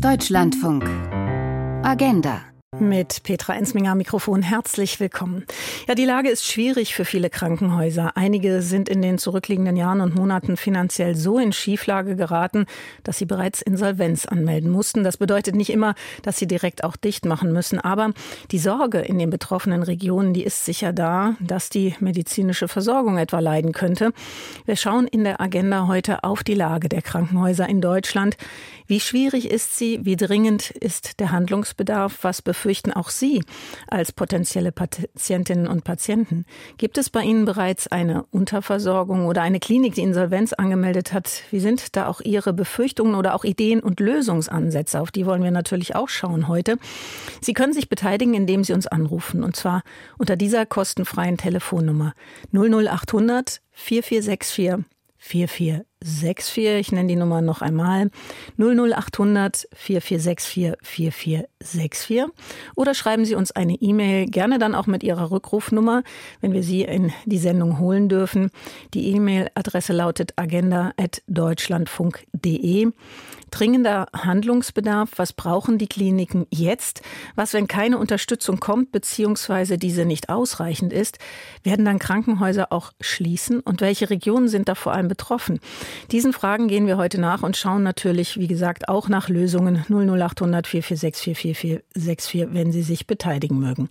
Deutschlandfunk. Agenda mit Petra Ensminger Mikrofon herzlich willkommen. Ja, die Lage ist schwierig für viele Krankenhäuser. Einige sind in den zurückliegenden Jahren und Monaten finanziell so in Schieflage geraten, dass sie bereits Insolvenz anmelden mussten. Das bedeutet nicht immer, dass sie direkt auch dicht machen müssen, aber die Sorge in den betroffenen Regionen, die ist sicher da, dass die medizinische Versorgung etwa leiden könnte. Wir schauen in der Agenda heute auf die Lage der Krankenhäuser in Deutschland. Wie schwierig ist sie? Wie dringend ist der Handlungsbedarf? Was befürchten auch Sie als potenzielle Patientinnen und Patienten? Gibt es bei Ihnen bereits eine Unterversorgung oder eine Klinik, die Insolvenz angemeldet hat? Wie sind da auch Ihre Befürchtungen oder auch Ideen und Lösungsansätze? Auf die wollen wir natürlich auch schauen heute. Sie können sich beteiligen, indem Sie uns anrufen und zwar unter dieser kostenfreien Telefonnummer 00800 4464 4464. Ich nenne die Nummer noch einmal 00800 4464 4464. Oder schreiben Sie uns eine E-Mail, gerne dann auch mit Ihrer Rückrufnummer, wenn wir Sie in die Sendung holen dürfen. Die E-Mail-Adresse lautet agenda.deutschlandfunk.de. Dringender Handlungsbedarf. Was brauchen die Kliniken jetzt? Was, wenn keine Unterstützung kommt, beziehungsweise diese nicht ausreichend ist? Werden dann Krankenhäuser auch schließen? Und welche Regionen sind da vor allem betroffen? Diesen Fragen gehen wir heute nach und schauen natürlich, wie gesagt, auch nach Lösungen 00800 446 4464, wenn Sie sich beteiligen mögen.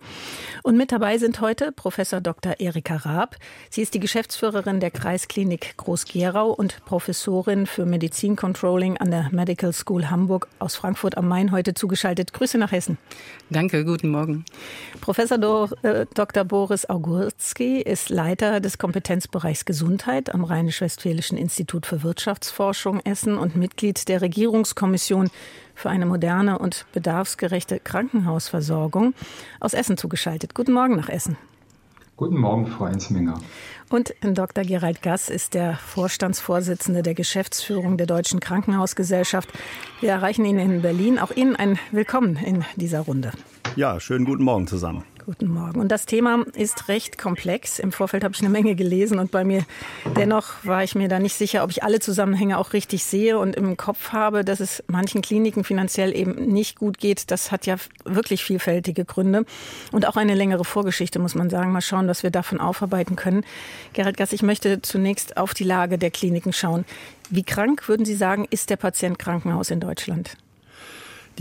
Und mit dabei sind heute Professor Dr. Erika Raab. Sie ist die Geschäftsführerin der Kreisklinik Groß-Gerau und Professorin für Medizincontrolling an der Medical Medical School Hamburg aus Frankfurt am Main heute zugeschaltet. Grüße nach Hessen. Danke, guten Morgen. Professor Dr. Äh, Boris Augurski ist Leiter des Kompetenzbereichs Gesundheit am Rheinisch-Westfälischen Institut für Wirtschaftsforschung Essen und Mitglied der Regierungskommission für eine moderne und bedarfsgerechte Krankenhausversorgung aus Essen zugeschaltet. Guten Morgen nach Essen. Guten Morgen, Frau Ensminger. Und Dr. Gerald Gass ist der Vorstandsvorsitzende der Geschäftsführung der Deutschen Krankenhausgesellschaft. Wir erreichen ihn in Berlin. Auch Ihnen ein Willkommen in dieser Runde. Ja, schönen guten Morgen zusammen. Guten Morgen. Und das Thema ist recht komplex. Im Vorfeld habe ich eine Menge gelesen und bei mir dennoch war ich mir da nicht sicher, ob ich alle Zusammenhänge auch richtig sehe und im Kopf habe, dass es manchen Kliniken finanziell eben nicht gut geht. Das hat ja wirklich vielfältige Gründe und auch eine längere Vorgeschichte, muss man sagen. Mal schauen, was wir davon aufarbeiten können. Gerhard Gass, ich möchte zunächst auf die Lage der Kliniken schauen. Wie krank, würden Sie sagen, ist der Patient Krankenhaus in Deutschland?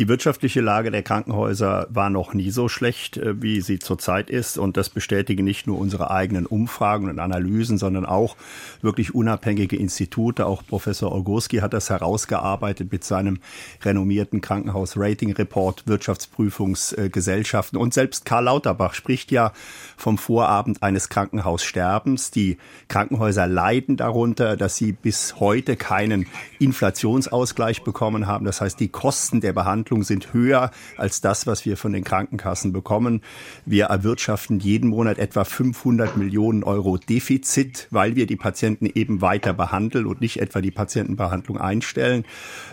Die wirtschaftliche Lage der Krankenhäuser war noch nie so schlecht, äh, wie sie zurzeit ist. Und das bestätigen nicht nur unsere eigenen Umfragen und Analysen, sondern auch wirklich unabhängige Institute. Auch Professor Ogurski hat das herausgearbeitet mit seinem renommierten Krankenhaus-Rating-Report Wirtschaftsprüfungsgesellschaften. Und selbst Karl Lauterbach spricht ja vom Vorabend eines Krankenhaussterbens. Die Krankenhäuser leiden darunter, dass sie bis heute keinen Inflationsausgleich bekommen haben. Das heißt, die Kosten der Behandlung sind höher als das, was wir von den Krankenkassen bekommen. Wir erwirtschaften jeden Monat etwa 500 Millionen Euro Defizit, weil wir die Patienten eben weiter behandeln und nicht etwa die Patientenbehandlung einstellen.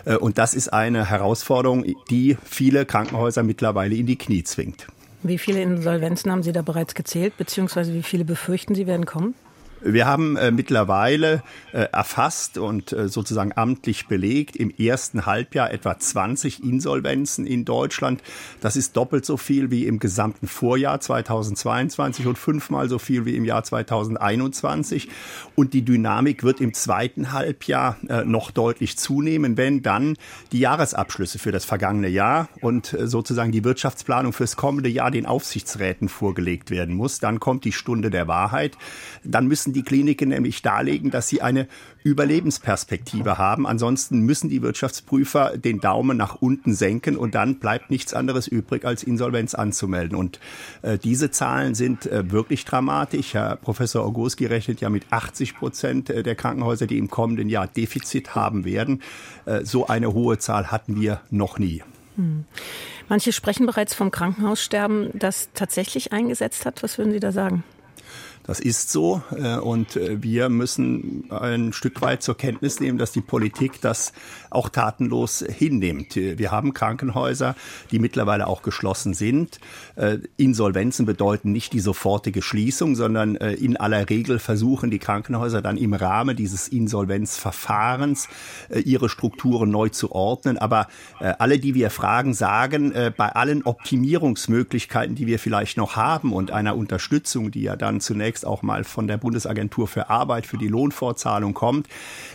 Äh, und das ist eine Herausforderung, die viele Krankenhäuser mittlerweile in die Knie zwingt. Wie viele Insolvenzen haben Sie da bereits gezählt, beziehungsweise wie viele befürchten Sie werden kommen? Wir haben äh, mittlerweile äh, erfasst und äh, sozusagen amtlich belegt im ersten Halbjahr etwa 20 Insolvenzen in Deutschland. Das ist doppelt so viel wie im gesamten Vorjahr 2022 und fünfmal so viel wie im Jahr 2021. Und die Dynamik wird im zweiten Halbjahr äh, noch deutlich zunehmen, wenn dann die Jahresabschlüsse für das vergangene Jahr und äh, sozusagen die Wirtschaftsplanung fürs kommende Jahr den Aufsichtsräten vorgelegt werden muss. Dann kommt die Stunde der Wahrheit. Dann müssen müssen die Kliniken nämlich darlegen, dass sie eine Überlebensperspektive haben. Ansonsten müssen die Wirtschaftsprüfer den Daumen nach unten senken und dann bleibt nichts anderes übrig, als Insolvenz anzumelden. Und äh, diese Zahlen sind äh, wirklich dramatisch. Herr Professor Ogoski rechnet ja mit 80 Prozent äh, der Krankenhäuser, die im kommenden Jahr Defizit haben werden. Äh, so eine hohe Zahl hatten wir noch nie. Hm. Manche sprechen bereits vom Krankenhaussterben, das tatsächlich eingesetzt hat. Was würden Sie da sagen? Das ist so äh, und äh, wir müssen ein Stück weit zur Kenntnis nehmen, dass die Politik das auch tatenlos hinnimmt. Wir haben Krankenhäuser, die mittlerweile auch geschlossen sind. Äh, Insolvenzen bedeuten nicht die sofortige Schließung, sondern in aller Regel versuchen die Krankenhäuser dann im Rahmen dieses Insolvenzverfahrens ihre Strukturen neu zu ordnen. Aber alle, die wir fragen, sagen, bei allen Optimierungsmöglichkeiten, die wir vielleicht noch haben und einer Unterstützung, die ja dann zunächst zunächst auch mal von der Bundesagentur für Arbeit für die Lohnfortzahlung kommt,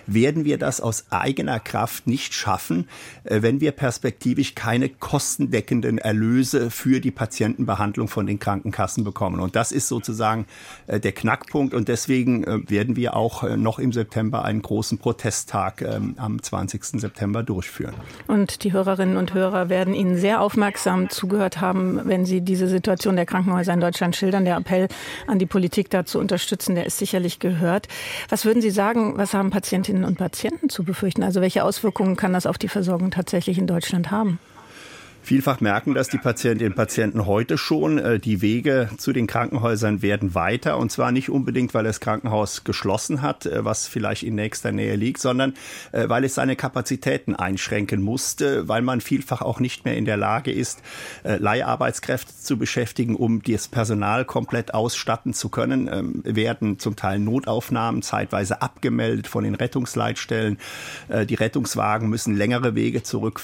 werden wir das aus eigener Kraft nicht schaffen, äh, wenn wir perspektivisch keine kostendeckenden Erlöse für die Patientenbehandlung von den Krankenkassen bekommen. Und das ist sozusagen äh, der Knackpunkt. Und deswegen äh, werden wir auch noch im September einen großen Protesttag ähm, am 20. September durchführen. Und die Hörerinnen und Hörer werden Ihnen sehr aufmerksam zugehört haben, wenn Sie diese Situation der Krankenhäuser in Deutschland schildern. Der Appell an die Politik da zu unterstützen, der ist sicherlich gehört. Was würden Sie sagen, was haben Patientinnen und Patienten zu befürchten? Also welche Auswirkungen kann das auf die Versorgung tatsächlich in Deutschland haben? Vielfach merken das die Patientinnen und Patienten heute schon. Äh, die Wege zu den Krankenhäusern werden weiter und zwar nicht unbedingt, weil das Krankenhaus geschlossen hat, äh, was vielleicht in nächster Nähe liegt, sondern äh, weil es seine Kapazitäten einschränken musste, weil man vielfach auch nicht mehr in der Lage ist, Leiharbeitskräfte zu beschäftigen, um das Personal komplett ausstatten zu können, ähm, werden zum Teil Notaufnahmen zeitweise abgemeldet von den Rettungsleitstellen. Die Rettungswagen müssen längere Wege zurück,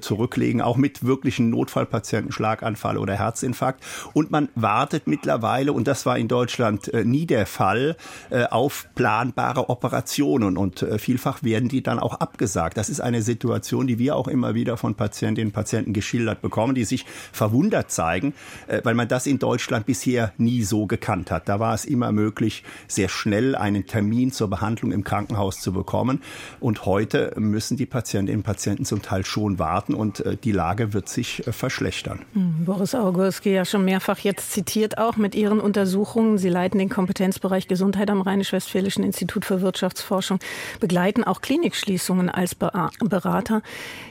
zurücklegen, auch mit wirklichen Notfallpatienten, Schlaganfall oder Herzinfarkt. Und man wartet mittlerweile, und das war in Deutschland äh, nie der Fall, äh, auf planbare Operationen. Und äh, vielfach werden die dann auch abgesagt. Das ist eine Situation, die wir auch immer wieder von Patientinnen und Patienten geschildert bekommen, die sich verwundert zeigen, weil man das in Deutschland bisher nie so gekannt hat. Da war es immer möglich, sehr schnell einen Termin zur Behandlung im Krankenhaus zu bekommen. Und heute müssen die Patientinnen und Patienten zum Teil schon warten und die Lage wird sich äh, verschlechtern. Hm, Boris Augurski ja schon mehrfach jetzt zitiert auch mit Ihren Untersuchungen. Sie leiten den Kompetenzbereich Gesundheit am Rheinisch-Westfälischen Institut für Wirtschaftsforschung, begleiten auch Klinikschließungen als Berater.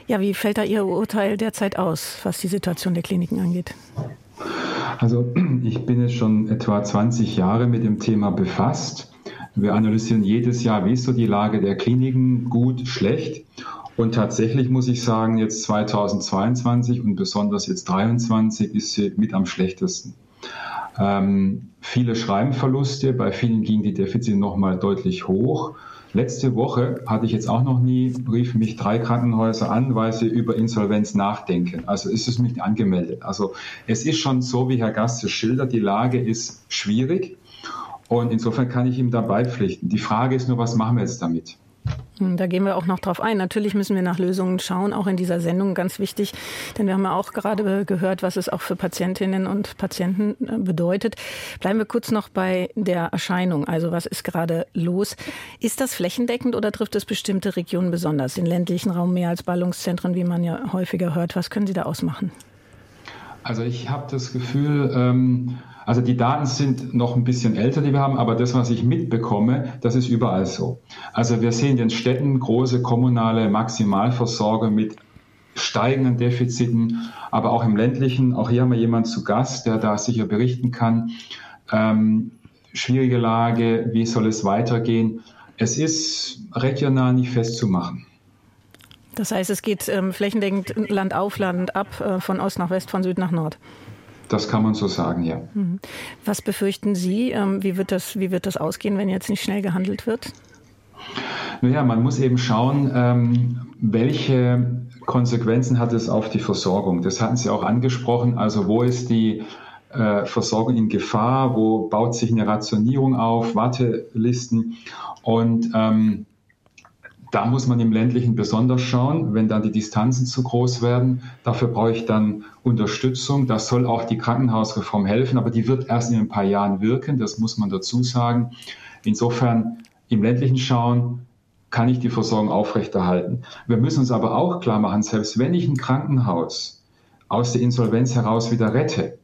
Ja, wie fällt da Ihr Urteil derzeit aus, was die Situation der Kliniken angeht? Also ich bin jetzt schon etwa 20 Jahre mit dem Thema befasst. Wir analysieren jedes Jahr, wie ist so die Lage der Kliniken, gut, schlecht. Und tatsächlich muss ich sagen, jetzt 2022 und besonders jetzt 2023 ist sie mit am schlechtesten. Ähm, viele Schreibenverluste, bei vielen gingen die Defizite nochmal deutlich hoch. Letzte Woche hatte ich jetzt auch noch nie, riefen mich drei Krankenhäuser an, weil sie über Insolvenz nachdenken. Also ist es nicht angemeldet. Also es ist schon so, wie Herr Gaste schildert, die Lage ist schwierig und insofern kann ich ihm dabei pflichten. Die Frage ist nur, was machen wir jetzt damit? Hm, da gehen wir auch noch drauf ein. Natürlich müssen wir nach Lösungen schauen, auch in dieser Sendung ganz wichtig, denn wir haben ja auch gerade gehört, was es auch für Patientinnen und Patienten äh, bedeutet. Bleiben wir kurz noch bei der Erscheinung. Also was ist gerade los? Ist das flächendeckend oder trifft es bestimmte Regionen besonders? Den ländlichen Raum mehr als Ballungszentren, wie man ja häufiger hört. Was können Sie da ausmachen? Also ich habe das Gefühl, ähm also die Daten sind noch ein bisschen älter, die wir haben, aber das, was ich mitbekomme, das ist überall so. Also wir sehen in den Städten große kommunale Maximalversorger mit steigenden Defiziten, aber auch im ländlichen, auch hier haben wir jemanden zu Gast, der da sicher berichten kann. Ähm, schwierige Lage, wie soll es weitergehen? Es ist regional nicht festzumachen. Das heißt, es geht ähm, flächendeckend Land auf, Land ab, äh, von Ost nach West, von Süd nach Nord. Das kann man so sagen, ja. Mhm. Was befürchten Sie? Ähm, wie wird das, wie wird das ausgehen, wenn jetzt nicht schnell gehandelt wird? Naja, man muss eben schauen, ähm, welche Konsequenzen hat es auf die Versorgung. Das hatten Sie auch angesprochen. Also wo ist die äh, Versorgung in Gefahr? Wo baut sich eine Rationierung auf? Wartelisten? Und ähm, da muss man im ländlichen besonders schauen, wenn dann die Distanzen zu groß werden. Dafür brauche ich dann Unterstützung. Das soll auch die Krankenhausreform helfen, aber die wird erst in ein paar Jahren wirken. Das muss man dazu sagen. Insofern im ländlichen schauen, kann ich die Versorgung aufrechterhalten. Wir müssen uns aber auch klar machen, selbst wenn ich ein Krankenhaus aus der Insolvenz heraus wieder rette,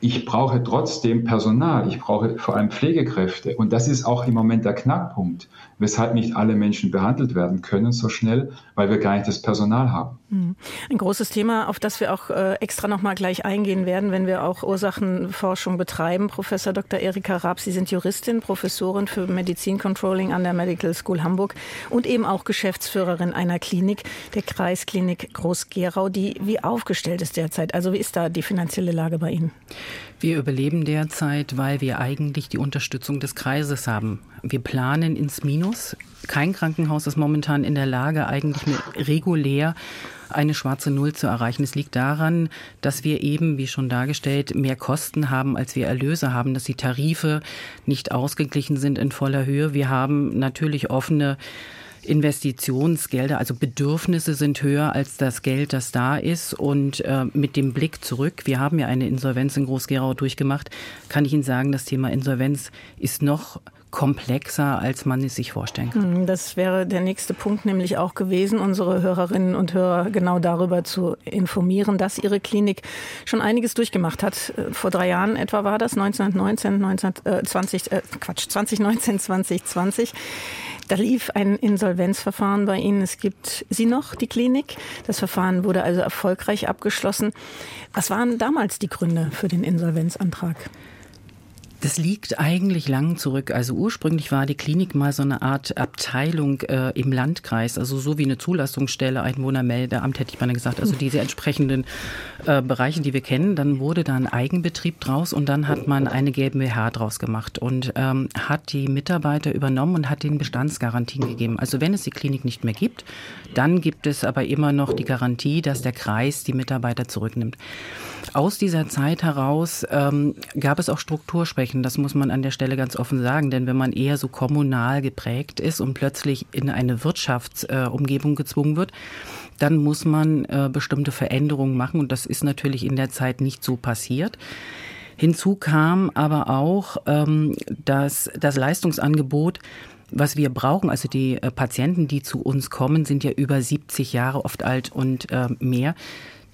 ich brauche trotzdem Personal, ich brauche vor allem Pflegekräfte. Und das ist auch im Moment der Knackpunkt, weshalb nicht alle Menschen behandelt werden können so schnell, weil wir gar nicht das Personal haben. Hm. Ein großes Thema, auf das wir auch äh, extra noch mal gleich eingehen werden, wenn wir auch Ursachenforschung betreiben. Professor Dr. Erika Raab, Sie sind Juristin, Professorin für Medizincontrolling an der Medical School Hamburg und eben auch Geschäftsführerin einer Klinik, der Kreisklinik Groß-Gerau, die wie aufgestellt ist derzeit. Also wie ist da die finanzielle Lage bei Ihnen? Wir überleben derzeit, weil wir eigentlich die Unterstützung des Kreises haben. Wir planen ins Minus. Kein Krankenhaus ist momentan in der Lage, eigentlich regulär eine schwarze Null zu erreichen. Es liegt daran, dass wir eben, wie schon dargestellt, mehr Kosten haben, als wir Erlöse haben, dass die Tarife nicht ausgeglichen sind in voller Höhe. Wir haben natürlich offene Investitionsgelder, also Bedürfnisse sind höher als das Geld, das da ist. Und äh, mit dem Blick zurück, wir haben ja eine Insolvenz in Groß-Gerau durchgemacht, kann ich Ihnen sagen, das Thema Insolvenz ist noch komplexer, als man es sich vorstellen kann. Hm, das wäre der nächste Punkt nämlich auch gewesen, unsere Hörerinnen und Hörer genau darüber zu informieren, dass ihre Klinik schon einiges durchgemacht hat. Äh, vor drei Jahren etwa war das, 1919, 1920, äh, Quatsch, 2019, 2020. Da lief ein Insolvenzverfahren bei Ihnen. Es gibt Sie noch, die Klinik. Das Verfahren wurde also erfolgreich abgeschlossen. Was waren damals die Gründe für den Insolvenzantrag? Das liegt eigentlich lang zurück. Also ursprünglich war die Klinik mal so eine Art Abteilung äh, im Landkreis, also so wie eine Zulassungsstelle, Einwohnermeldeamt hätte ich mal gesagt, also diese entsprechenden äh, Bereiche, die wir kennen. Dann wurde da ein Eigenbetrieb draus und dann hat man eine GmbH draus gemacht und ähm, hat die Mitarbeiter übernommen und hat den Bestandsgarantien gegeben. Also wenn es die Klinik nicht mehr gibt, dann gibt es aber immer noch die Garantie, dass der Kreis die Mitarbeiter zurücknimmt. Aus dieser Zeit heraus ähm, gab es auch Strukturschwächen, das muss man an der Stelle ganz offen sagen, denn wenn man eher so kommunal geprägt ist und plötzlich in eine Wirtschaftsumgebung gezwungen wird, dann muss man äh, bestimmte Veränderungen machen und das ist natürlich in der Zeit nicht so passiert. Hinzu kam aber auch, ähm, dass das Leistungsangebot was wir brauchen, also die äh, Patienten, die zu uns kommen, sind ja über 70 Jahre oft alt und äh, mehr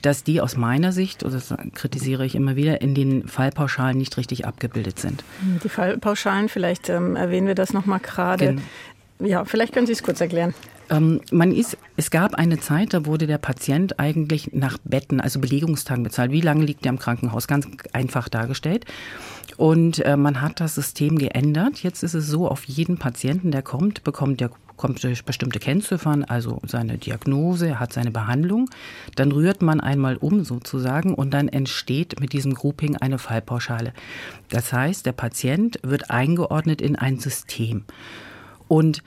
dass die aus meiner Sicht, und das kritisiere ich immer wieder, in den Fallpauschalen nicht richtig abgebildet sind. Die Fallpauschalen, vielleicht ähm, erwähnen wir das nochmal gerade. Gen ja, vielleicht können Sie es kurz erklären. Ähm, man ist, es gab eine Zeit, da wurde der Patient eigentlich nach Betten, also Belegungstagen bezahlt. Wie lange liegt er im Krankenhaus? Ganz einfach dargestellt. Und äh, man hat das System geändert. Jetzt ist es so, auf jeden Patienten, der kommt, bekommt der kommt durch bestimmte Kennziffern, also seine Diagnose, er hat seine Behandlung. Dann rührt man einmal um sozusagen und dann entsteht mit diesem Grouping eine Fallpauschale. Das heißt, der Patient wird eingeordnet in ein System. Und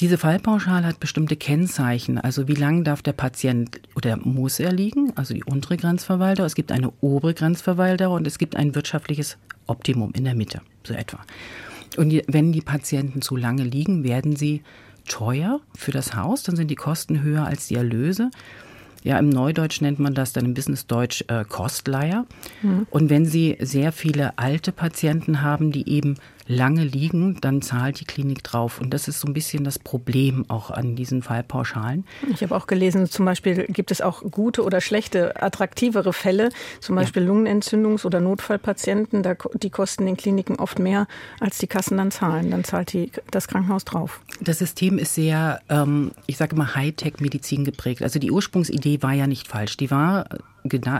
diese Fallpauschale hat bestimmte Kennzeichen. Also wie lang darf der Patient oder muss er liegen? Also die untere Grenzverweildauer. Es gibt eine obere Grenzverweildauer und es gibt ein wirtschaftliches Optimum in der Mitte, so etwa. Und wenn die Patienten zu lange liegen, werden sie teuer für das Haus, dann sind die Kosten höher als die Erlöse. Ja, im Neudeutsch nennt man das dann im Businessdeutsch äh, Kostleier. Mhm. Und wenn Sie sehr viele alte Patienten haben, die eben lange liegen, dann zahlt die Klinik drauf. Und das ist so ein bisschen das Problem auch an diesen Fallpauschalen. Ich habe auch gelesen, zum Beispiel gibt es auch gute oder schlechte, attraktivere Fälle, zum Beispiel ja. Lungenentzündungs- oder Notfallpatienten. Da, die kosten den Kliniken oft mehr, als die Kassen dann zahlen. Dann zahlt die, das Krankenhaus drauf. Das System ist sehr, ähm, ich sage mal, Hightech-Medizin geprägt. Also die Ursprungsidee war ja nicht falsch. Die war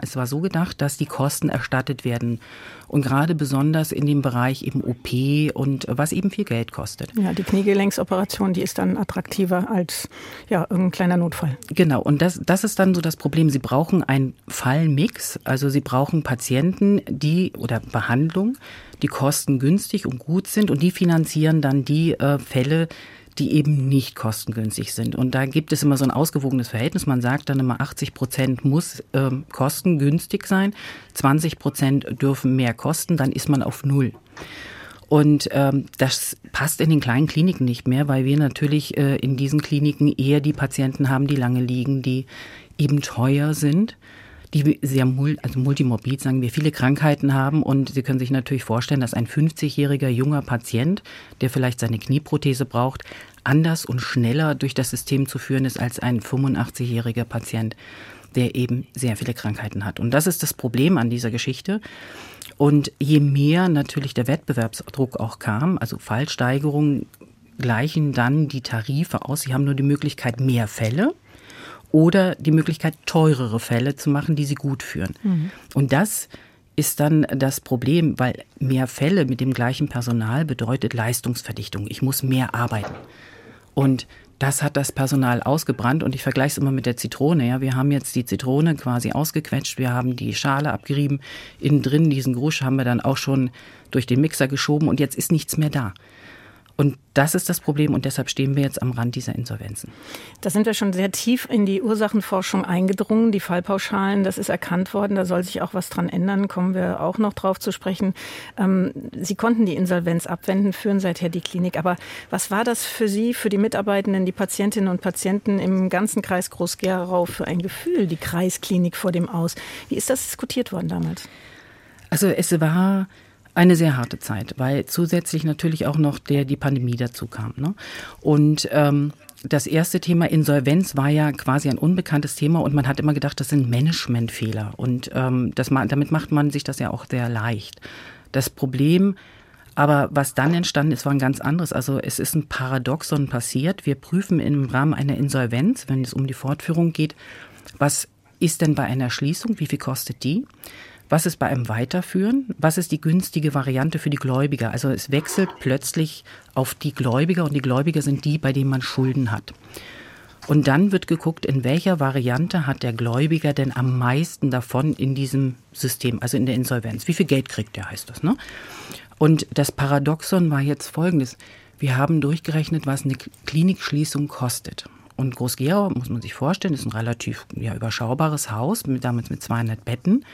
es war so gedacht, dass die Kosten erstattet werden. Und gerade besonders in dem Bereich eben OP und was eben viel Geld kostet. Ja, die Kniegelenksoperation, die ist dann attraktiver als ja, irgendein kleiner Notfall. Genau, und das, das ist dann so das Problem. Sie brauchen einen Fallmix, also Sie brauchen Patienten, die oder Behandlung, die kostengünstig und gut sind und die finanzieren dann die äh, Fälle, die eben nicht kostengünstig sind. Und da gibt es immer so ein ausgewogenes Verhältnis. Man sagt dann immer, 80 Prozent muss äh, kostengünstig sein, 20 Prozent dürfen mehr kosten, dann ist man auf Null. Und ähm, das passt in den kleinen Kliniken nicht mehr, weil wir natürlich äh, in diesen Kliniken eher die Patienten haben, die lange liegen, die eben teuer sind die sehr also multimorbid, sagen wir, viele Krankheiten haben. Und Sie können sich natürlich vorstellen, dass ein 50-jähriger junger Patient, der vielleicht seine Knieprothese braucht, anders und schneller durch das System zu führen ist als ein 85-jähriger Patient, der eben sehr viele Krankheiten hat. Und das ist das Problem an dieser Geschichte. Und je mehr natürlich der Wettbewerbsdruck auch kam, also Fallsteigerungen gleichen dann die Tarife aus. Sie haben nur die Möglichkeit, mehr Fälle oder die Möglichkeit, teurere Fälle zu machen, die sie gut führen. Mhm. Und das ist dann das Problem, weil mehr Fälle mit dem gleichen Personal bedeutet Leistungsverdichtung. Ich muss mehr arbeiten. Und das hat das Personal ausgebrannt und ich vergleiche es immer mit der Zitrone. Ja, wir haben jetzt die Zitrone quasi ausgequetscht, wir haben die Schale abgerieben, innen drin diesen Grusch haben wir dann auch schon durch den Mixer geschoben und jetzt ist nichts mehr da. Und das ist das Problem und deshalb stehen wir jetzt am Rand dieser Insolvenzen. Da sind wir schon sehr tief in die Ursachenforschung eingedrungen. Die Fallpauschalen, das ist erkannt worden. Da soll sich auch was dran ändern. Kommen wir auch noch drauf zu sprechen. Ähm, Sie konnten die Insolvenz abwenden, führen seither die Klinik. Aber was war das für Sie, für die Mitarbeitenden, die Patientinnen und Patienten im ganzen Kreis Groß-Gerau für ein Gefühl, die Kreisklinik vor dem Aus? Wie ist das diskutiert worden damals? Also es war eine sehr harte Zeit, weil zusätzlich natürlich auch noch der, die Pandemie dazu kam. Ne? Und ähm, das erste Thema Insolvenz war ja quasi ein unbekanntes Thema und man hat immer gedacht, das sind Managementfehler. Und ähm, das, damit macht man sich das ja auch sehr leicht. Das Problem aber was dann entstanden ist, war ein ganz anderes. Also es ist ein Paradoxon passiert. Wir prüfen im Rahmen einer Insolvenz, wenn es um die Fortführung geht, was ist denn bei einer Schließung, wie viel kostet die? Was ist bei einem Weiterführen? Was ist die günstige Variante für die Gläubiger? Also es wechselt plötzlich auf die Gläubiger und die Gläubiger sind die, bei denen man Schulden hat. Und dann wird geguckt, in welcher Variante hat der Gläubiger denn am meisten davon in diesem System, also in der Insolvenz. Wie viel Geld kriegt der, heißt das. Ne? Und das Paradoxon war jetzt folgendes. Wir haben durchgerechnet, was eine Klinikschließung kostet. Und Groß-Gerau, muss man sich vorstellen, ist ein relativ ja, überschaubares Haus, mit, damit mit 200 Betten.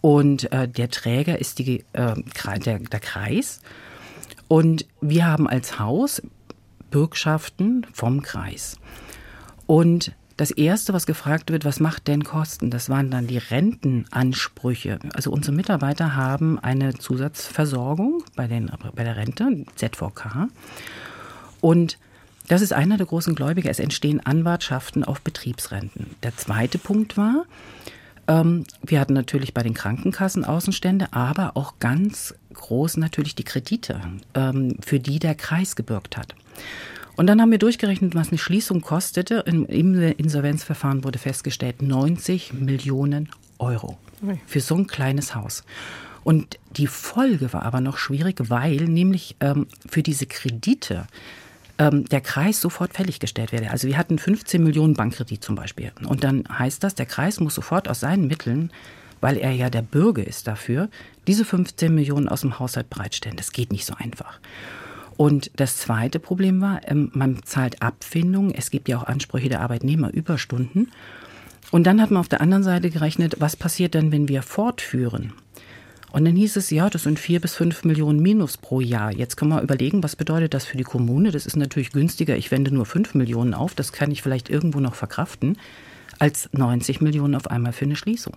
Und äh, der Träger ist die, äh, der, der Kreis. Und wir haben als Haus Bürgschaften vom Kreis. Und das Erste, was gefragt wird, was macht denn Kosten? Das waren dann die Rentenansprüche. Also unsere Mitarbeiter haben eine Zusatzversorgung bei, den, bei der Rente, ZVK. Und das ist einer der großen Gläubiger. Es entstehen Anwartschaften auf Betriebsrenten. Der zweite Punkt war, wir hatten natürlich bei den Krankenkassen Außenstände, aber auch ganz groß natürlich die Kredite, ähm, für die der Kreis gebürgt hat. Und dann haben wir durchgerechnet, was eine Schließung kostete. Im, Insolvenzverfahren wurde festgestellt 90 Millionen Euro für so ein kleines Haus. Und die Folge war aber noch schwierig, weil nämlich ähm, für diese Kredite ähm, der Kreis sofort fälliggestellt werde. Also wir hatten 15 Millionen Bankkredit zum Beispiel. Und dann heißt das, der Kreis muss sofort aus seinen Mitteln, weil er ja der Bürger ist dafür, diese 15 Millionen aus dem Haushalt bereitstellen. Das geht nicht so einfach. Und das zweite Problem war, ähm, man zahlt Abfindungen. Es gibt ja auch Ansprüche der Arbeitnehmer, Überstunden. Und dann hat man auf der anderen Seite gerechnet, was passiert denn, wenn wir fortführen? Und dann hieß es, ja, das sind vier bis fünf Millionen Minus pro Jahr. Jetzt kann man überlegen, was bedeutet das für die Kommune? Das ist natürlich günstiger. Ich wende nur fünf Millionen auf. Das kann ich vielleicht irgendwo noch verkraften, als 90 Millionen auf einmal für eine Schließung.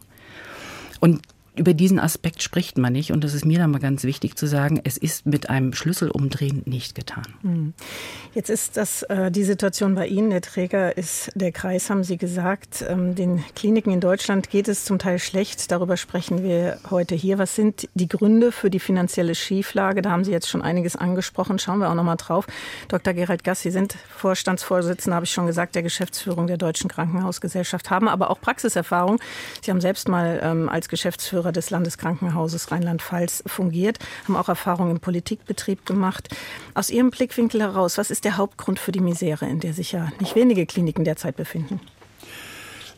Und über diesen Aspekt spricht man nicht. Und das ist mir dann mal ganz wichtig zu sagen, es ist mit einem Schlüsselumdrehen nicht getan. Hm. Jetzt ist das äh, die Situation bei Ihnen. Der Träger ist der Kreis, haben Sie gesagt. Ähm, den Kliniken in Deutschland geht es zum Teil schlecht. Darüber sprechen wir heute hier. Was sind die Gründe für die finanzielle Schieflage? Da haben Sie jetzt schon einiges angesprochen. Schauen wir auch noch mal drauf. Dr. Gerald Gass, Sie sind Vorstandsvorsitzender, habe ich schon gesagt, der Geschäftsführung der Deutschen Krankenhausgesellschaft, haben aber auch Praxiserfahrung. Sie haben selbst mal ähm, als Geschäftsführer Geschäftsführer des Landeskrankenhauses Rheinland-Pfalz fungiert, haben auch Erfahrungen im Politikbetrieb gemacht. Aus Ihrem Blickwinkel heraus, was ist der Hauptgrund für die Misere, in der sich ja nicht wenige Kliniken derzeit befinden?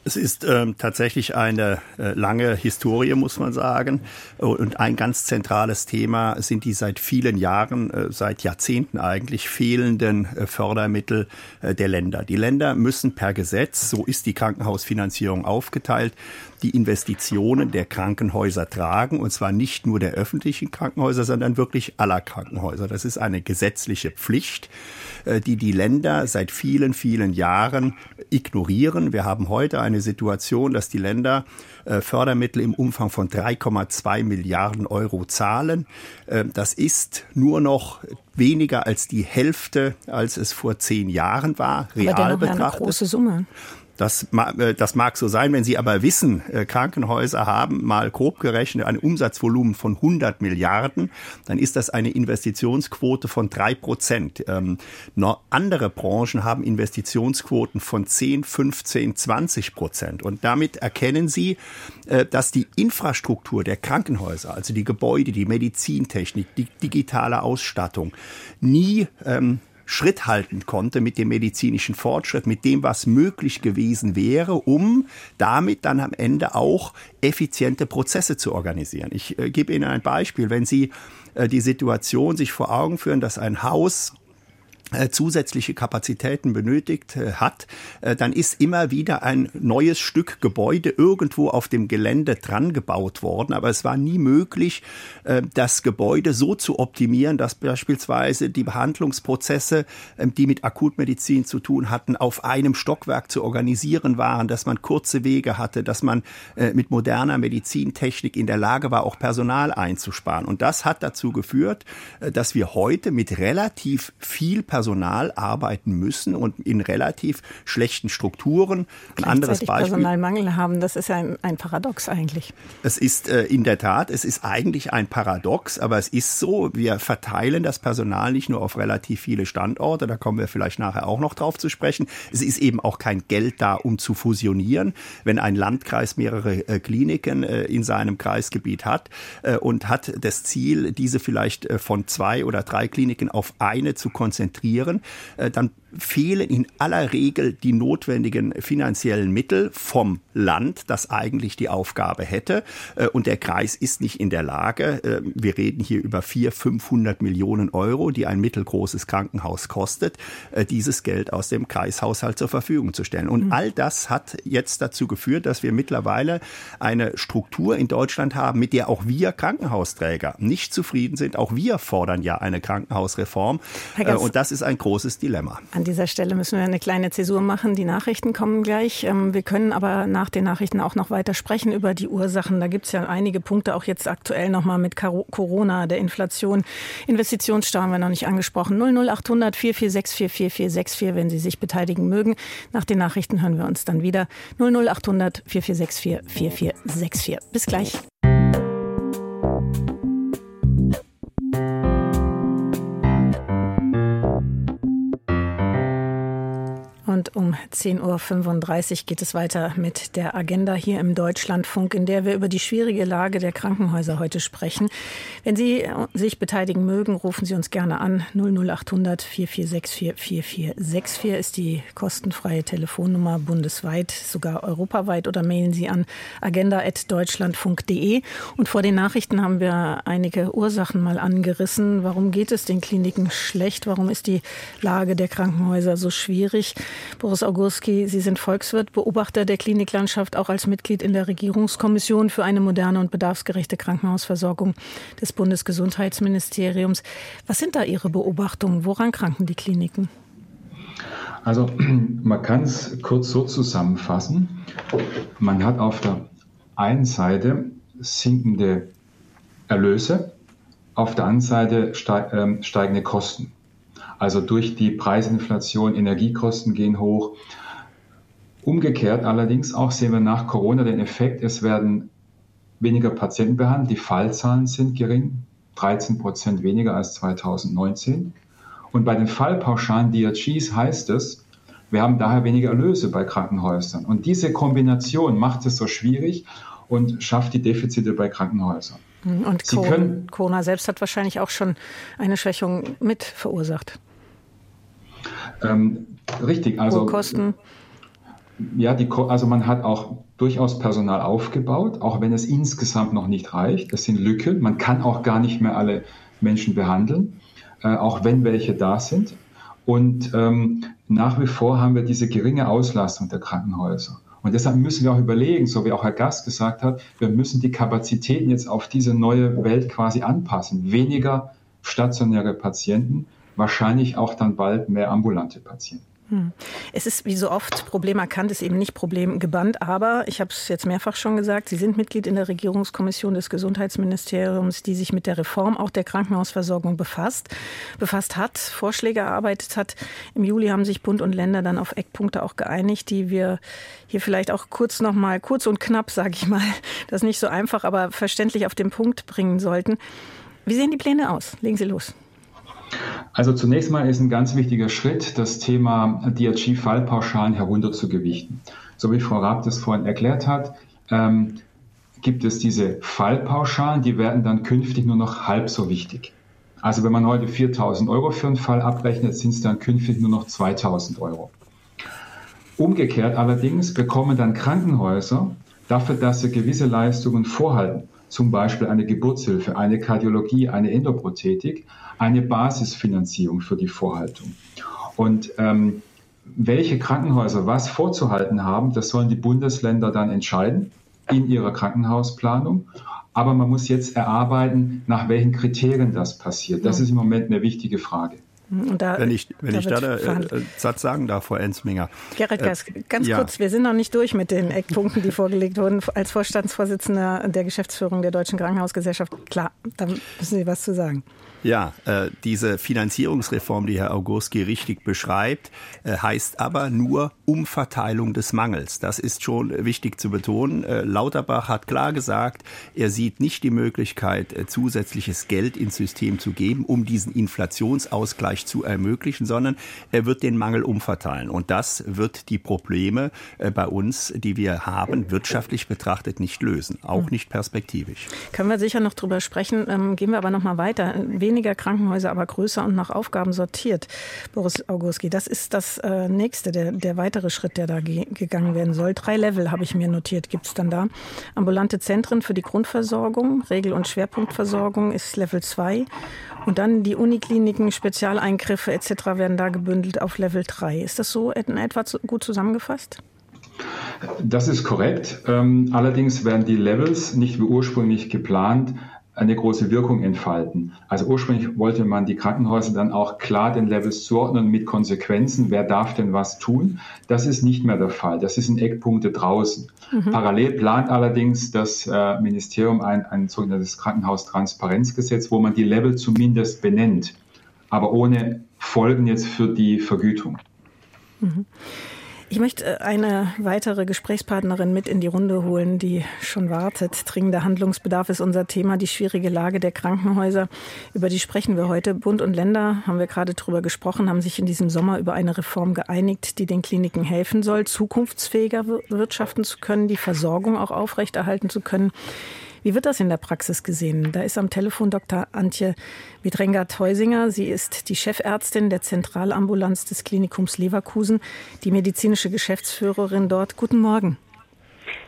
Es ist ähm, tatsächlich eine äh, lange Historie, muss man sagen. Und ein ganz zentrales Thema sind die seit vielen Jahren, äh, seit Jahrzehnten eigentlich fehlenden äh, Fördermittel äh, der Länder. Die Länder müssen per Gesetz, so ist die Krankenhausfinanzierung aufgeteilt, die Investitionen der Krankenhäuser tragen, und zwar nicht nur der öffentlichen Krankenhäuser, sondern wirklich aller Krankenhäuser. Das ist eine gesetzliche Pflicht, äh, die die Länder seit vielen, vielen Jahren ignorieren. Wir haben heute eine Situation, dass die Länder äh, Fördermittel im Umfang von 3,2 Milliarden Euro zahlen. Äh, das ist nur noch weniger als die Hälfte, als es vor zehn Jahren war, real betrachtet. Eine große Summe. Das, äh, das mag so sein, wenn Sie aber wissen, äh, Krankenhäuser haben mal grob gerechnet ein Umsatzvolumen von 100 Milliarden, dann ist das eine Investitionsquote von drei Prozent. Ähm, andere Branchen haben Investitionsquoten von 10, 15, 20 Prozent. Und damit erkennen Sie, äh, dass die Infrastruktur der Krankenhäuser, also die Gebäude, die Medizintechnik, die digitale Ausstattung, nie ähm, Schritt halten konnte mit dem medizinischen Fortschritt, mit dem, was möglich gewesen wäre, um damit dann am Ende auch effiziente Prozesse zu organisieren. Ich äh, gebe Ihnen ein Beispiel. Wenn Sie äh, die Situation sich vor Augen führen, dass ein Haus zusätzliche Kapazitäten benötigt äh, hat, äh, dann ist immer wieder ein neues Stück Gebäude irgendwo auf dem Gelände dran gebaut worden. Aber es war nie möglich, das Gebäude so zu optimieren, dass beispielsweise die Behandlungsprozesse, ähm, die mit Akutmedizin zu tun hatten, auf einem Stockwerk zu organisieren waren, dass man kurze Wege hatte, dass man mit moderner Medizintechnik in der Lage war, auch Personal einzusparen. Und das hat dazu geführt, dass wir heute mit relativ viel Personal Personal arbeiten müssen und in relativ schlechten Strukturen. Ein anderes Beispiel. Personalmangel haben, das ist ja ein, ein Paradox eigentlich. Es ist äh, in der Tat, es ist eigentlich ein Paradox, aber es ist so, wir verteilen das Personal nicht nur auf relativ viele Standorte, da kommen wir vielleicht nachher auch noch drauf zu sprechen. Es ist eben auch kein Geld da, um zu fusionieren. Wenn ein Landkreis mehrere äh, Kliniken äh, in seinem Kreisgebiet hat äh, und hat das Ziel, diese vielleicht äh, von zwei oder drei Kliniken auf eine zu konzentrieren, investieren, äh, dann fehlen in aller Regel die notwendigen finanziellen Mittel vom Land, das eigentlich die Aufgabe hätte. Äh, und der Kreis ist nicht in der Lage, äh, wir reden hier über 400, 500 Millionen Euro, die ein mittelgroßes Krankenhaus kostet, äh, dieses Geld aus dem Kreishaushalt zur Verfügung zu stellen. Und mhm. all das hat jetzt dazu geführt, dass wir mittlerweile eine Struktur in Deutschland haben, mit der auch wir Krankenhausträger nicht zufrieden sind. Auch wir fordern ja eine Krankenhausreform. Und das ist ein großes Dilemma. An dieser Stelle müssen wir eine kleine Zäsur machen. Die Nachrichten kommen gleich. Ähm, wir können aber nach den Nachrichten auch noch weiter sprechen über die Ursachen. Da gibt es ja einige Punkte, auch jetzt aktuell nochmal mit Corona, der Inflation. Investitionsstau haben wir noch nicht angesprochen. 00800 446 4464, wenn Sie sich beteiligen mögen. Nach den Nachrichten hören wir uns dann wieder. 00800 446 4464. Bis gleich. Und um 10.35 Uhr geht es weiter mit der Agenda hier im Deutschlandfunk, in der wir über die schwierige Lage der Krankenhäuser heute sprechen. Wenn Sie sich beteiligen mögen, rufen Sie uns gerne an. 00800 4464 4464 ist die kostenfreie Telefonnummer bundesweit, sogar europaweit oder mailen Sie an agenda.deutschlandfunk.de. Und vor den Nachrichten haben wir einige Ursachen mal angerissen. Warum geht es den Kliniken schlecht? Warum ist die Lage der Krankenhäuser so schwierig? Boris Augurski, Sie sind Volkswirt, Beobachter der Kliniklandschaft, auch als Mitglied in der Regierungskommission für eine moderne und bedarfsgerechte Krankenhausversorgung des Bundesgesundheitsministeriums. Was sind da Ihre Beobachtungen? Woran kranken die Kliniken? Also man kann es kurz so zusammenfassen. Man hat auf der einen Seite sinkende Erlöse, auf der anderen Seite ähm, steigende Kosten. Also durch die Preisinflation, Energiekosten gehen hoch. Umgekehrt allerdings auch sehen wir nach Corona den Effekt, es werden weniger Patienten behandelt, die Fallzahlen sind gering, 13 Prozent weniger als 2019. Und bei den Fallpauschalen DRGs heißt es, wir haben daher weniger Erlöse bei Krankenhäusern. Und diese Kombination macht es so schwierig und schafft die Defizite bei Krankenhäusern. Und Corona selbst hat wahrscheinlich auch schon eine Schwächung mit verursacht. Ähm, richtig, also. Kosten. Ja, die, also man hat auch durchaus Personal aufgebaut, auch wenn es insgesamt noch nicht reicht. Das sind Lücken. Man kann auch gar nicht mehr alle Menschen behandeln, äh, auch wenn welche da sind. Und ähm, nach wie vor haben wir diese geringe Auslastung der Krankenhäuser. Und deshalb müssen wir auch überlegen, so wie auch Herr Gast gesagt hat, wir müssen die Kapazitäten jetzt auf diese neue Welt quasi anpassen. Weniger stationäre Patienten, wahrscheinlich auch dann bald mehr ambulante Patienten. Hm. Es ist wie so oft Problem erkannt, ist eben nicht Problem gebannt. Aber ich habe es jetzt mehrfach schon gesagt, Sie sind Mitglied in der Regierungskommission des Gesundheitsministeriums, die sich mit der Reform auch der Krankenhausversorgung befasst, befasst hat, Vorschläge erarbeitet hat. Im Juli haben sich Bund und Länder dann auf Eckpunkte auch geeinigt, die wir hier vielleicht auch kurz noch kurz und knapp, sage ich mal, das nicht so einfach, aber verständlich auf den Punkt bringen sollten. Wie sehen die Pläne aus? Legen Sie los. Also zunächst mal ist ein ganz wichtiger Schritt, das Thema DRG-Fallpauschalen herunterzugewichten. So wie Frau Raab das vorhin erklärt hat, ähm, gibt es diese Fallpauschalen, die werden dann künftig nur noch halb so wichtig. Also wenn man heute 4000 Euro für einen Fall abrechnet, sind es dann künftig nur noch 2000 Euro. Umgekehrt allerdings bekommen dann Krankenhäuser dafür, dass sie gewisse Leistungen vorhalten, zum Beispiel eine Geburtshilfe, eine Kardiologie, eine Endoprothetik, eine Basisfinanzierung für die Vorhaltung. Und ähm, welche Krankenhäuser was vorzuhalten haben, das sollen die Bundesländer dann entscheiden in ihrer Krankenhausplanung. Aber man muss jetzt erarbeiten, nach welchen Kriterien das passiert. Das ist im Moment eine wichtige Frage. Da, wenn ich, wenn da ich da einen äh, Satz sagen darf, Frau Ensminger. Gerrit äh, ganz ja. kurz, wir sind noch nicht durch mit den Eckpunkten, die vorgelegt wurden. Als Vorstandsvorsitzender der Geschäftsführung der Deutschen Krankenhausgesellschaft, klar, da müssen Sie was zu sagen. Ja, äh, diese Finanzierungsreform, die Herr Augustki richtig beschreibt, äh, heißt aber nur Umverteilung des Mangels. Das ist schon wichtig zu betonen. Äh, Lauterbach hat klar gesagt, er sieht nicht die Möglichkeit, äh, zusätzliches Geld ins System zu geben, um diesen Inflationsausgleich zu ermöglichen, sondern er wird den Mangel umverteilen. Und das wird die Probleme äh, bei uns, die wir haben, wirtschaftlich betrachtet nicht lösen, auch nicht perspektivisch. Können wir sicher noch drüber sprechen. Ähm, gehen wir aber noch mal weiter. Wen weniger Krankenhäuser, aber größer und nach Aufgaben sortiert. Boris Augustki, das ist das äh, nächste, der, der weitere Schritt, der da ge gegangen werden soll. Drei Level habe ich mir notiert, gibt es dann da. Ambulante Zentren für die Grundversorgung, Regel- und Schwerpunktversorgung ist Level 2. Und dann die Unikliniken, Spezialeingriffe etc. werden da gebündelt auf Level 3. Ist das so in etwa gut zusammengefasst? Das ist korrekt. Ähm, allerdings werden die Levels nicht wie ursprünglich geplant eine große Wirkung entfalten. Also ursprünglich wollte man die Krankenhäuser dann auch klar den Levels zuordnen mit Konsequenzen, wer darf denn was tun. Das ist nicht mehr der Fall. Das ist in Eckpunkte draußen. Mhm. Parallel plant allerdings das äh, Ministerium ein, ein sogenanntes Krankenhaustransparenzgesetz, wo man die Level zumindest benennt, aber ohne Folgen jetzt für die Vergütung. Mhm. Ich möchte äh, eine weitere Gesprächspartnerin mit in die Runde holen, die schon wartet. Dringender Handlungsbedarf ist unser Thema, die schwierige Lage der Krankenhäuser. Über die sprechen wir heute. Bund und Länder, haben wir gerade drüber gesprochen, haben sich in diesem Sommer über eine Reform geeinigt, die den Kliniken helfen soll, zukunftsfähiger wirtschaften zu können, die Versorgung auch aufrechterhalten zu können. Wie wird das in der Praxis gesehen? Da ist am Telefon Dr. Antje Wiedrenga-Teusinger. Sie ist die Chefärztin der Zentralambulanz des Klinikums Leverkusen, die medizinische Geschäftsführerin dort. Guten Morgen.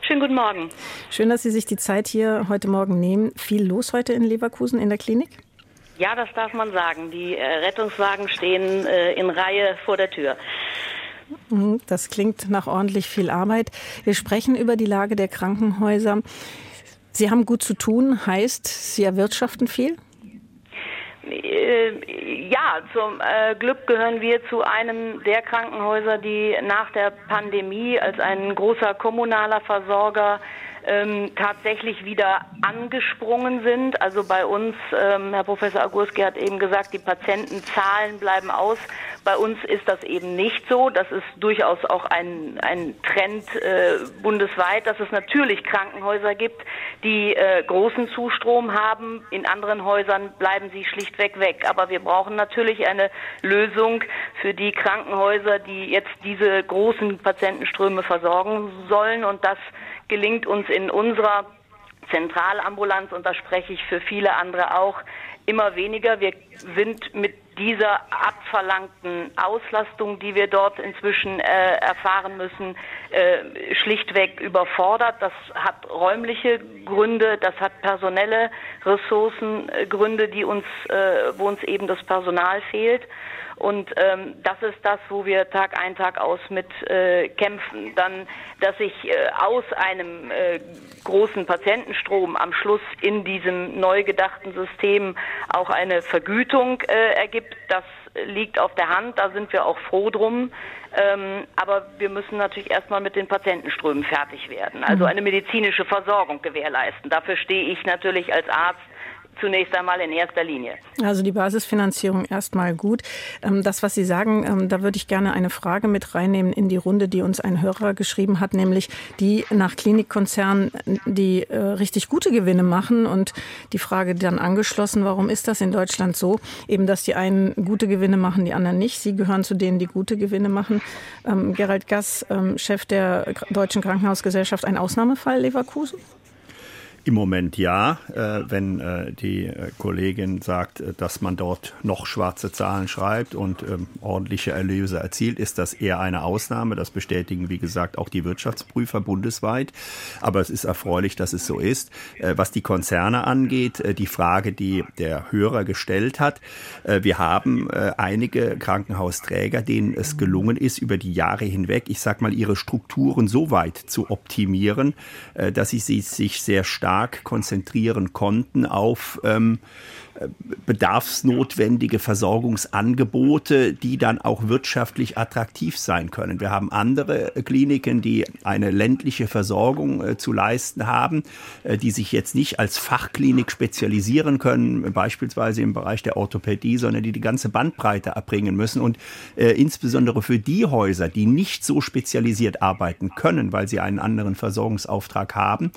Schönen guten Morgen. Schön, dass Sie sich die Zeit hier heute Morgen nehmen. Viel los heute in Leverkusen in der Klinik? Ja, das darf man sagen. Die äh, Rettungswagen stehen äh, in Reihe vor der Tür. Mhm, das klingt nach ordentlich viel Arbeit. Wir sprechen über die Lage der Krankenhäuser. Sie haben gut zu tun, heißt, Sie erwirtschaften viel? Äh, ja, zum äh, Glück gehören wir zu einem der Krankenhäuser, die nach der Pandemie als ein großer kommunaler Versorger ähm, tatsächlich wieder angesprungen sind. Also bei uns, ähm, Herr Professor Agurski hat eben gesagt, die Patientenzahlen bleiben aus. Bei uns ist das eben nicht so. Das ist durchaus auch ein, ein Trend äh, bundesweit, dass es natürlich Krankenhäuser gibt, die äh, großen Zustrom haben. In anderen Häusern bleiben sie schlichtweg weg. Aber wir brauchen natürlich eine Lösung für die Krankenhäuser, die jetzt diese großen Patientenströme versorgen sollen. Und das gelingt uns in unserer Zentralambulanz, und da spreche ich für viele andere auch, immer weniger. Wir sind mit dieser abverlangten Auslastung, die wir dort inzwischen äh, erfahren müssen, äh, schlichtweg überfordert. Das hat räumliche Gründe, das hat personelle Ressourcengründe, die uns, äh, wo uns eben das Personal fehlt. Und ähm, das ist das, wo wir Tag ein, Tag aus mit äh, kämpfen. Dann, dass sich äh, aus einem äh, großen Patientenstrom am Schluss in diesem neu gedachten System auch eine Vergütung äh, ergibt, das liegt auf der Hand, da sind wir auch froh drum. Ähm, aber wir müssen natürlich erstmal mit den Patientenströmen fertig werden, also mhm. eine medizinische Versorgung gewährleisten. Dafür stehe ich natürlich als Arzt zunächst einmal in erster Linie. Also die Basisfinanzierung erstmal gut. Ähm, das, was Sie sagen, ähm, da würde ich gerne eine Frage mit reinnehmen in die Runde, die uns ein Hörer geschrieben hat, nämlich die nach Klinikkonzernen, die äh, richtig gute Gewinne machen und die Frage dann angeschlossen, warum ist das in Deutschland so, eben dass die einen gute Gewinne machen, die anderen nicht. Sie gehören zu denen, die gute Gewinne machen. Ähm, Gerald Gass, Chef der Deutschen Krankenhausgesellschaft, ein Ausnahmefall Leverkusen? Im Moment ja. Äh, wenn äh, die äh, Kollegin sagt, äh, dass man dort noch schwarze Zahlen schreibt und ähm, ordentliche Erlöse erzielt, ist das eher eine Ausnahme. Das bestätigen, wie gesagt, auch die Wirtschaftsprüfer bundesweit. Aber es ist erfreulich, dass es so ist. Äh, was die Konzerne angeht, äh, die Frage, die der Hörer gestellt hat, wir haben einige Krankenhausträger, denen es gelungen ist, über die Jahre hinweg, ich sag mal, ihre Strukturen so weit zu optimieren, dass sie sich sehr stark stark konzentrieren konnten auf ähm, bedarfsnotwendige Versorgungsangebote, die dann auch wirtschaftlich attraktiv sein können. Wir haben andere Kliniken, die eine ländliche Versorgung äh, zu leisten haben, äh, die sich jetzt nicht als Fachklinik spezialisieren können, beispielsweise im Bereich der Orthopädie, sondern die die ganze Bandbreite erbringen müssen. Und äh, insbesondere für die Häuser, die nicht so spezialisiert arbeiten können, weil sie einen anderen Versorgungsauftrag haben,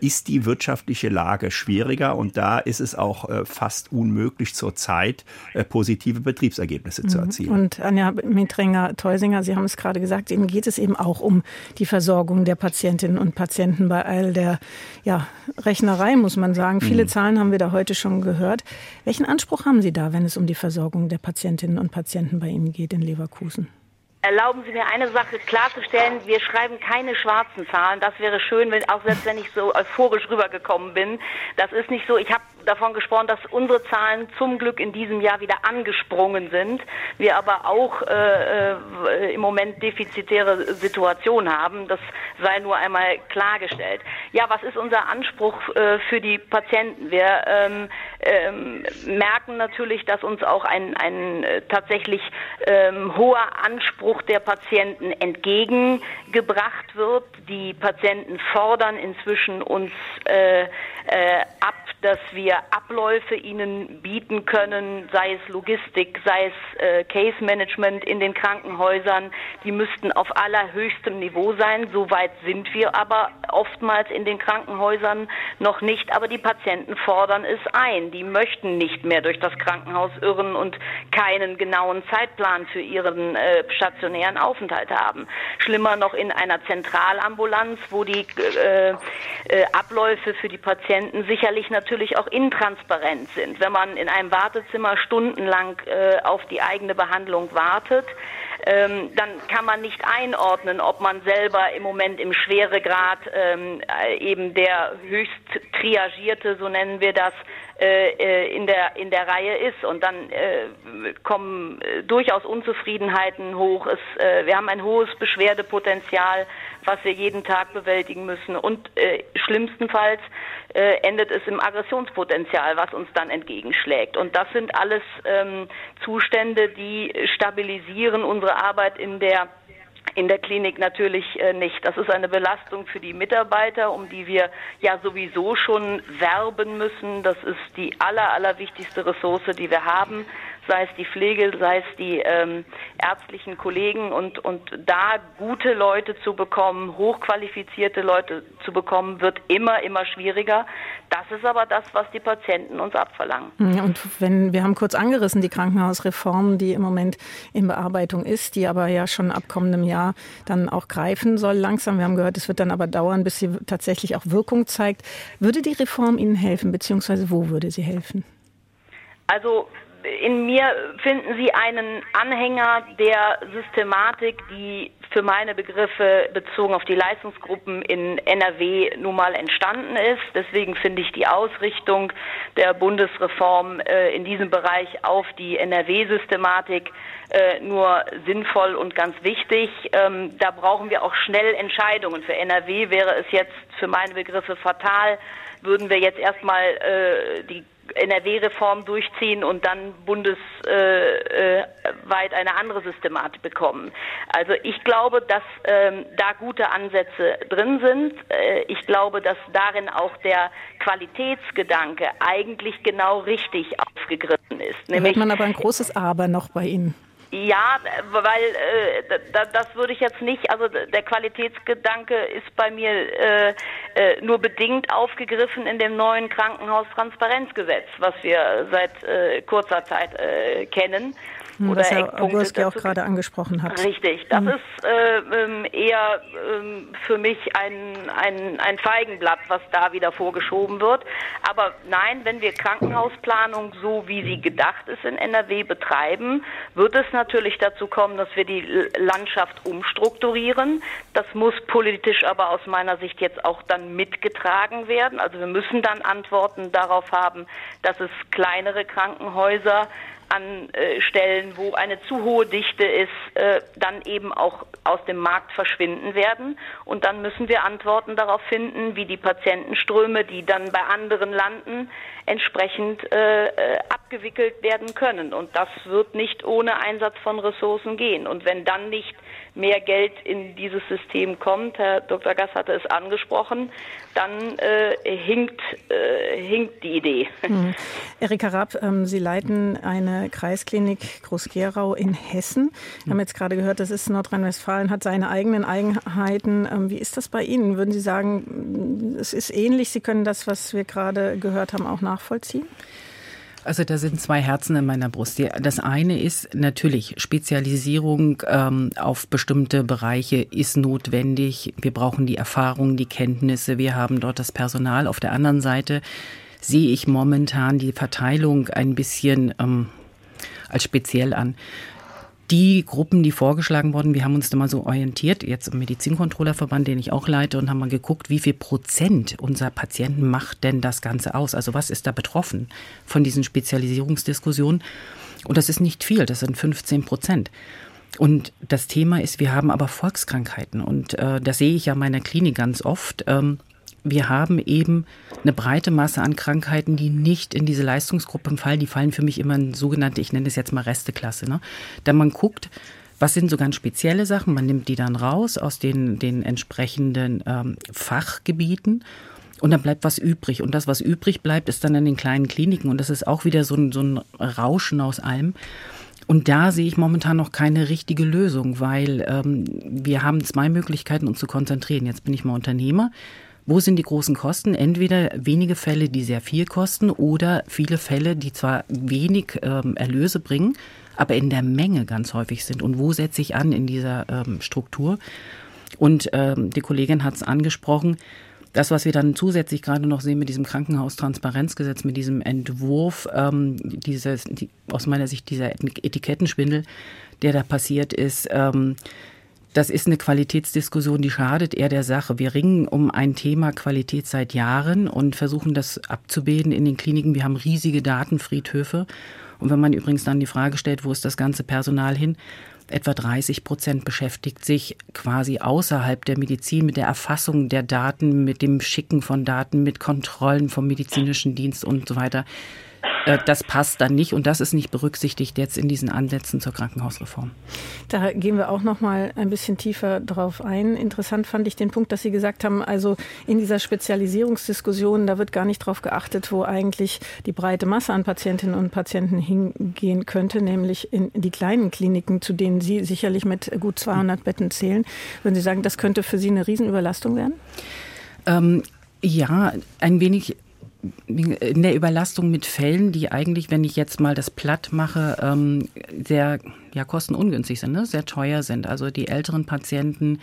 ist die wirtschaftliche Lage schwieriger. Und da ist es auch fast fast unmöglich zurzeit äh, positive Betriebsergebnisse zu mhm. erzielen. Und Anja Mitrenger-Teusinger, Sie haben es gerade gesagt, Ihnen geht es eben auch um die Versorgung der Patientinnen und Patienten bei all der ja, Rechnerei, muss man sagen. Viele mhm. Zahlen haben wir da heute schon gehört. Welchen Anspruch haben Sie da, wenn es um die Versorgung der Patientinnen und Patienten bei Ihnen geht in Leverkusen? Erlauben Sie mir eine Sache klarzustellen. Wir schreiben keine schwarzen Zahlen. Das wäre schön, wenn, auch selbst wenn ich so euphorisch rübergekommen bin. Das ist nicht so. Ich habe davon gesprochen, dass unsere Zahlen zum Glück in diesem Jahr wieder angesprungen sind. Wir aber auch äh, äh, im Moment defizitäre Situation haben. Das sei nur einmal klargestellt. Ja, was ist unser Anspruch äh, für die Patienten? Wir ähm, ähm, merken natürlich, dass uns auch ein, ein äh, tatsächlich ähm, hoher Anspruch der Patienten entgegengebracht wird. Die Patienten fordern inzwischen uns äh, äh, ab, dass wir Abläufe ihnen bieten können, sei es Logistik, sei es äh, Case Management in den Krankenhäusern. Die müssten auf allerhöchstem Niveau sein. Soweit sind wir aber oftmals in den Krankenhäusern noch nicht. Aber die Patienten fordern es ein. Die möchten nicht mehr durch das Krankenhaus irren und keinen genauen Zeitplan für ihren äh, stationären Aufenthalt haben. Schlimmer noch in einer Zentralambulanz, wo die äh, äh, Abläufe für die Patienten sicherlich natürlich auch intransparent sind. Wenn man in einem Wartezimmer stundenlang äh, auf die eigene Behandlung wartet, ähm, dann kann man nicht einordnen, ob man selber im Moment im Schweregrad ähm, äh, eben der höchst triagierte, so nennen wir das, äh, äh, in der in der Reihe ist und dann äh, kommen äh, durchaus Unzufriedenheiten hoch. Es, äh, wir haben ein hohes Beschwerdepotenzial, was wir jeden Tag bewältigen müssen und schlimmstenfalls äh, endet es im Aggressionspotenzial, was uns dann entgegenschlägt. Und das sind alles ähm, Zustände, die stabilisieren unsere Arbeit in der in der Klinik natürlich äh, nicht. Das ist eine Belastung für die Mitarbeiter, um die wir ja sowieso schon werben müssen. Das ist die aller, allerwichtigste Ressource, die wir haben sei es die Pflege, sei es die ähm, ärztlichen Kollegen und, und da gute Leute zu bekommen, hochqualifizierte Leute zu bekommen, wird immer, immer schwieriger. Das ist aber das, was die Patienten uns abverlangen. Und wenn wir haben kurz angerissen die Krankenhausreform, die im Moment in Bearbeitung ist, die aber ja schon ab kommendem Jahr dann auch greifen soll langsam. Wir haben gehört, es wird dann aber dauern, bis sie tatsächlich auch Wirkung zeigt. Würde die Reform Ihnen helfen, beziehungsweise wo würde sie helfen? Also in mir finden Sie einen Anhänger der Systematik, die für meine Begriffe bezogen auf die Leistungsgruppen in NRW nun mal entstanden ist. Deswegen finde ich die Ausrichtung der Bundesreform äh, in diesem Bereich auf die NRW-Systematik äh, nur sinnvoll und ganz wichtig. Ähm, da brauchen wir auch schnell Entscheidungen. Für NRW wäre es jetzt für meine Begriffe fatal, würden wir jetzt erstmal äh, die NRW-Reform durchziehen und dann bundesweit eine andere Systematik bekommen. Also ich glaube, dass ähm, da gute Ansätze drin sind. Äh, ich glaube, dass darin auch der Qualitätsgedanke eigentlich genau richtig aufgegriffen ist. Da hört man aber ein großes Aber noch bei Ihnen. Ja, weil äh, da, das würde ich jetzt nicht, also der Qualitätsgedanke ist bei mir äh, äh, nur bedingt aufgegriffen in dem neuen Krankenhaustransparenzgesetz, was wir seit äh, kurzer Zeit äh, kennen. Hm, oder was Herr ja auch gerade angesprochen hat. Richtig, das mhm. ist äh, ähm, eher äh, für mich ein, ein, ein Feigenblatt, was da wieder vorgeschoben wird. Aber nein, wenn wir Krankenhausplanung so, wie sie gedacht ist in NRW betreiben, wird es natürlich dazu kommen, dass wir die Landschaft umstrukturieren. Das muss politisch aber aus meiner Sicht jetzt auch dann mitgetragen werden. Also wir müssen dann Antworten darauf haben, dass es kleinere Krankenhäuser an äh, Stellen, wo eine zu hohe Dichte ist, äh, dann eben auch aus dem Markt verschwinden werden. Und dann müssen wir Antworten darauf finden, wie die Patientenströme, die dann bei anderen landen, entsprechend äh, äh, abgewickelt werden können. Und das wird nicht ohne Einsatz von Ressourcen gehen. Und wenn dann nicht mehr Geld in dieses System kommt, Herr Dr. Gass hatte es angesprochen, dann äh, hinkt, äh, hinkt die Idee. Hm. Erika Rapp, ähm, Sie leiten eine Kreisklinik Groß-Gerau in Hessen. Wir haben jetzt gerade gehört, das ist Nordrhein-Westfalen, hat seine eigenen Eigenheiten. Ähm, wie ist das bei Ihnen? Würden Sie sagen, es ist ähnlich? Sie können das, was wir gerade gehört haben, auch nachvollziehen? Also da sind zwei Herzen in meiner Brust. Das eine ist natürlich Spezialisierung ähm, auf bestimmte Bereiche ist notwendig. Wir brauchen die Erfahrung, die Kenntnisse. Wir haben dort das Personal. Auf der anderen Seite sehe ich momentan die Verteilung ein bisschen ähm, als speziell an die Gruppen, die vorgeschlagen wurden, wir haben uns da mal so orientiert, jetzt im Medizinkontrollerverband, den ich auch leite, und haben mal geguckt, wie viel Prozent unserer Patienten macht denn das Ganze aus? Also was ist da betroffen von diesen Spezialisierungsdiskussionen? Und das ist nicht viel, das sind 15 Prozent. Und das Thema ist, wir haben aber Volkskrankheiten. Und äh, das sehe ich ja in meiner Klinik ganz oft. Ähm, wir haben eben eine breite Masse an Krankheiten, die nicht in diese Leistungsgruppen fallen. Die fallen für mich immer in sogenannte, ich nenne es jetzt mal Resteklasse. Ne? Da man guckt, was sind so ganz spezielle Sachen, man nimmt die dann raus aus den, den entsprechenden ähm, Fachgebieten und dann bleibt was übrig. Und das, was übrig bleibt, ist dann in den kleinen Kliniken. Und das ist auch wieder so ein, so ein Rauschen aus allem. Und da sehe ich momentan noch keine richtige Lösung, weil ähm, wir haben zwei Möglichkeiten, uns zu konzentrieren. Jetzt bin ich mal Unternehmer. Wo sind die großen Kosten? Entweder wenige Fälle, die sehr viel kosten oder viele Fälle, die zwar wenig ähm, Erlöse bringen, aber in der Menge ganz häufig sind. Und wo setze ich an in dieser ähm, Struktur? Und ähm, die Kollegin hat es angesprochen, das, was wir dann zusätzlich gerade noch sehen mit diesem Krankenhaustransparenzgesetz, mit diesem Entwurf, ähm, dieses, die, aus meiner Sicht dieser Etikettenschwindel, der da passiert ist, ähm, das ist eine Qualitätsdiskussion, die schadet eher der Sache. Wir ringen um ein Thema Qualität seit Jahren und versuchen das abzubilden in den Kliniken. Wir haben riesige Datenfriedhöfe. Und wenn man übrigens dann die Frage stellt, wo ist das ganze Personal hin? Etwa 30 Prozent beschäftigt sich quasi außerhalb der Medizin mit der Erfassung der Daten, mit dem Schicken von Daten, mit Kontrollen vom medizinischen Dienst und so weiter. Äh, das passt dann nicht und das ist nicht berücksichtigt jetzt in diesen Ansätzen zur Krankenhausreform. Da gehen wir auch noch mal ein bisschen tiefer drauf ein. Interessant fand ich den Punkt, dass Sie gesagt haben, also in dieser Spezialisierungsdiskussion, da wird gar nicht darauf geachtet, wo eigentlich die breite Masse an Patientinnen und Patienten hingehen könnte, nämlich in die kleinen Kliniken, zu denen Sie sicherlich mit gut 200 Betten zählen. Würden Sie sagen, das könnte für Sie eine Riesenüberlastung werden? Ähm, ja, ein wenig in der Überlastung mit Fällen, die eigentlich, wenn ich jetzt mal das platt mache, ähm, sehr ja, kostenungünstig sind, ne? sehr teuer sind. Also die älteren Patienten,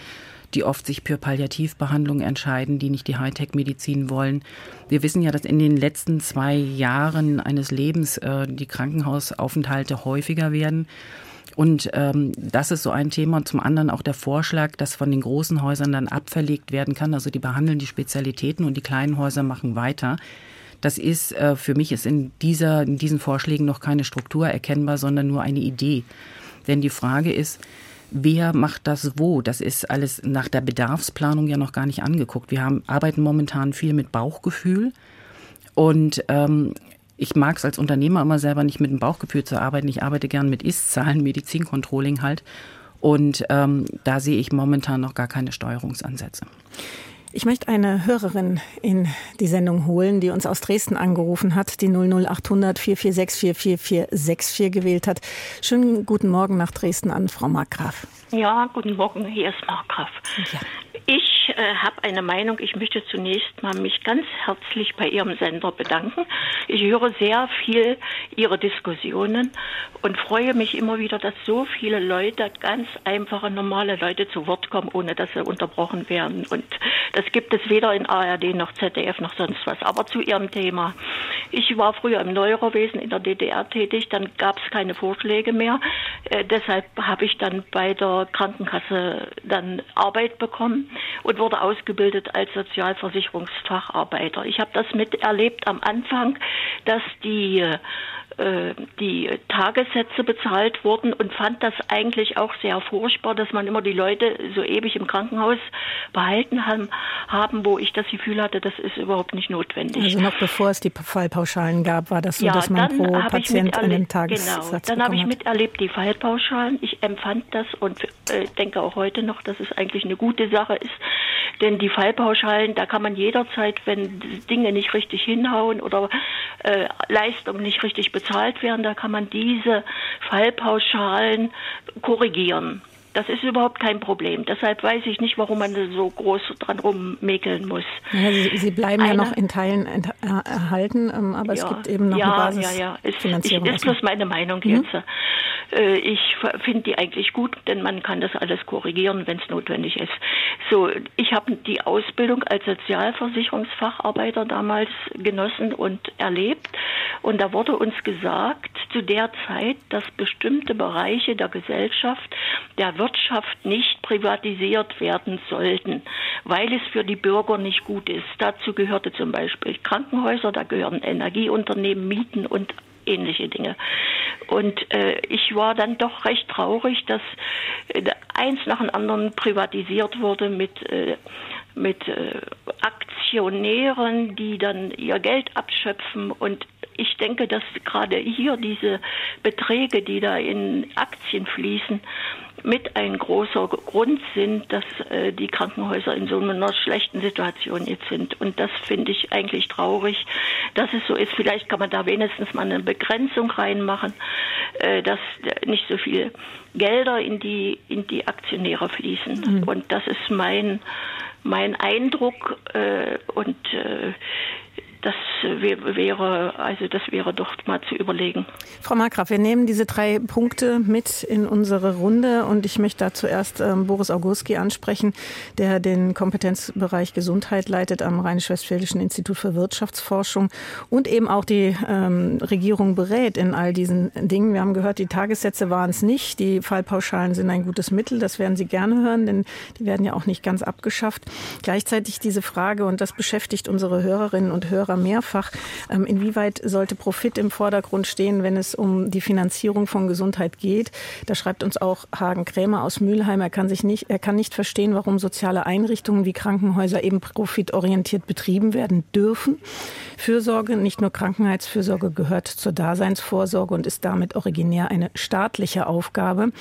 die oft sich für Palliativbehandlung entscheiden, die nicht die Hightech-Medizin wollen. Wir wissen ja, dass in den letzten zwei Jahren eines Lebens äh, die Krankenhausaufenthalte häufiger werden. Und ähm, das ist so ein Thema. Und zum anderen auch der Vorschlag, dass von den großen Häusern dann abverlegt werden kann. Also die behandeln die Spezialitäten und die kleinen Häuser machen weiter. Das ist, äh, für mich ist in, dieser, in diesen Vorschlägen noch keine Struktur erkennbar, sondern nur eine Idee. Denn die Frage ist, wer macht das wo? Das ist alles nach der Bedarfsplanung ja noch gar nicht angeguckt. Wir haben, arbeiten momentan viel mit Bauchgefühl und ähm, ich mag es als Unternehmer immer selber nicht mit dem Bauchgefühl zu arbeiten. Ich arbeite gern mit Ist-Zahlen, Medizincontrolling halt. Und ähm, da sehe ich momentan noch gar keine Steuerungsansätze. Ich möchte eine Hörerin in die Sendung holen, die uns aus Dresden angerufen hat, die 00800 446 44464 gewählt hat. Schönen guten Morgen nach Dresden an Frau Markgraf. Ja, guten Morgen, hier ist Markgraf. Ja. Ich äh, habe eine Meinung. Ich möchte zunächst mal mich ganz herzlich bei Ihrem Sender bedanken. Ich höre sehr viel Ihre Diskussionen und freue mich immer wieder, dass so viele Leute, ganz einfache, normale Leute zu Wort kommen, ohne dass sie unterbrochen werden. Und das gibt es weder in ARD noch ZDF noch sonst was. Aber zu Ihrem Thema. Ich war früher im Neurowesen in der DDR tätig, dann gab es keine Vorschläge mehr. Äh, deshalb habe ich dann bei der Krankenkasse dann Arbeit bekommen und wurde ausgebildet als Sozialversicherungsfacharbeiter. Ich habe das miterlebt am Anfang, dass die äh, die Tagessätze bezahlt wurden und fand das eigentlich auch sehr furchtbar, dass man immer die Leute so ewig im Krankenhaus behalten haben, haben wo ich das Gefühl hatte, das ist überhaupt nicht notwendig. Also noch bevor es die Fallpauschalen gab, war das so, ja, dass man pro Patient einen Tagessatz Genau, dann habe ich miterlebt die Fallpauschalen. Ich empfand das und äh, denke auch heute noch, dass es eigentlich eine gute Sache ist, denn die Fallpauschalen, da kann man jederzeit, wenn Dinge nicht richtig hinhauen oder äh, Leistungen nicht richtig bezahlt werden, da kann man diese Fallpauschalen korrigieren. Das ist überhaupt kein Problem. Deshalb weiß ich nicht, warum man so groß dran rummäkeln muss. Ja, sie, sie, bleiben Eine, ja noch in Teilen äh, erhalten, ähm, aber ja, es gibt eben noch ja, eine Basisfinanzierung. Ja, ja. Ist, ist bloß meine Meinung mhm. jetzt. Äh, ich finde die eigentlich gut, denn man kann das alles korrigieren, wenn es notwendig ist. So, ich habe die Ausbildung als Sozialversicherungsfacharbeiter damals genossen und erlebt. Und da wurde uns gesagt, zu der Zeit, dass bestimmte Bereiche der Gesellschaft, der Wirtschaft nicht privatisiert werden sollten, weil es für die Bürger nicht gut ist. Dazu gehörte zum Beispiel Krankenhäuser, da gehören Energieunternehmen, Mieten und ähnliche Dinge. Und äh, ich war dann doch recht traurig, dass äh, eins nach dem anderen privatisiert wurde mit, äh, mit äh, Aktionären, die dann ihr Geld abschöpfen und ich denke, dass gerade hier diese Beträge, die da in Aktien fließen, mit ein großer Grund sind, dass äh, die Krankenhäuser in so einer schlechten Situation jetzt sind. Und das finde ich eigentlich traurig, dass es so ist. Vielleicht kann man da wenigstens mal eine Begrenzung reinmachen, äh, dass nicht so viel Gelder in die, in die Aktionäre fließen. Mhm. Und das ist mein, mein Eindruck. Äh, und äh, das wäre, also das wäre doch mal zu überlegen. Frau Markgraf, wir nehmen diese drei Punkte mit in unsere Runde und ich möchte da zuerst ähm, Boris Augustki ansprechen, der den Kompetenzbereich Gesundheit leitet am Rheinisch-Westfälischen Institut für Wirtschaftsforschung und eben auch die ähm, Regierung berät in all diesen Dingen. Wir haben gehört, die Tagessätze waren es nicht. Die Fallpauschalen sind ein gutes Mittel. Das werden Sie gerne hören, denn die werden ja auch nicht ganz abgeschafft. Gleichzeitig diese Frage, und das beschäftigt unsere Hörerinnen und Hörer, Hörer mehrfach. Ähm, inwieweit sollte Profit im Vordergrund stehen, wenn es um die Finanzierung von Gesundheit geht? Da schreibt uns auch Hagen Krämer aus Mülheim. Er kann sich nicht, er kann nicht verstehen, warum soziale Einrichtungen wie Krankenhäuser eben profitorientiert betrieben werden dürfen. Fürsorge, nicht nur Krankenheitsfürsorge, gehört zur Daseinsvorsorge und ist damit originär eine staatliche Aufgabe.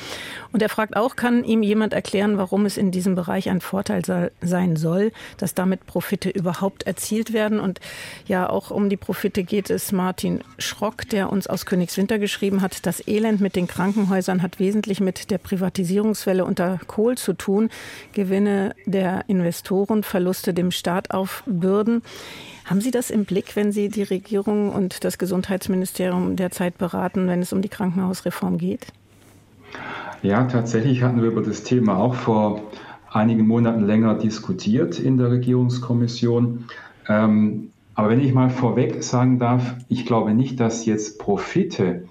Und er fragt auch, kann ihm jemand erklären, warum es in diesem Bereich ein Vorteil sein soll, dass damit Profite überhaupt erzielt werden? Und ja auch um die Profite geht es Martin Schrock, der uns aus Königswinter geschrieben hat, das Elend mit den Krankenhäusern hat wesentlich mit der Privatisierungswelle unter Kohl zu tun. Gewinne der Investoren, Verluste dem Staat aufbürden. Haben Sie das im Blick, wenn Sie die Regierung und das Gesundheitsministerium derzeit beraten, wenn es um die Krankenhausreform geht? Ja, tatsächlich hatten wir über das Thema auch vor einigen Monaten länger diskutiert in der Regierungskommission. Ähm, aber wenn ich mal vorweg sagen darf, ich glaube nicht, dass jetzt Profite,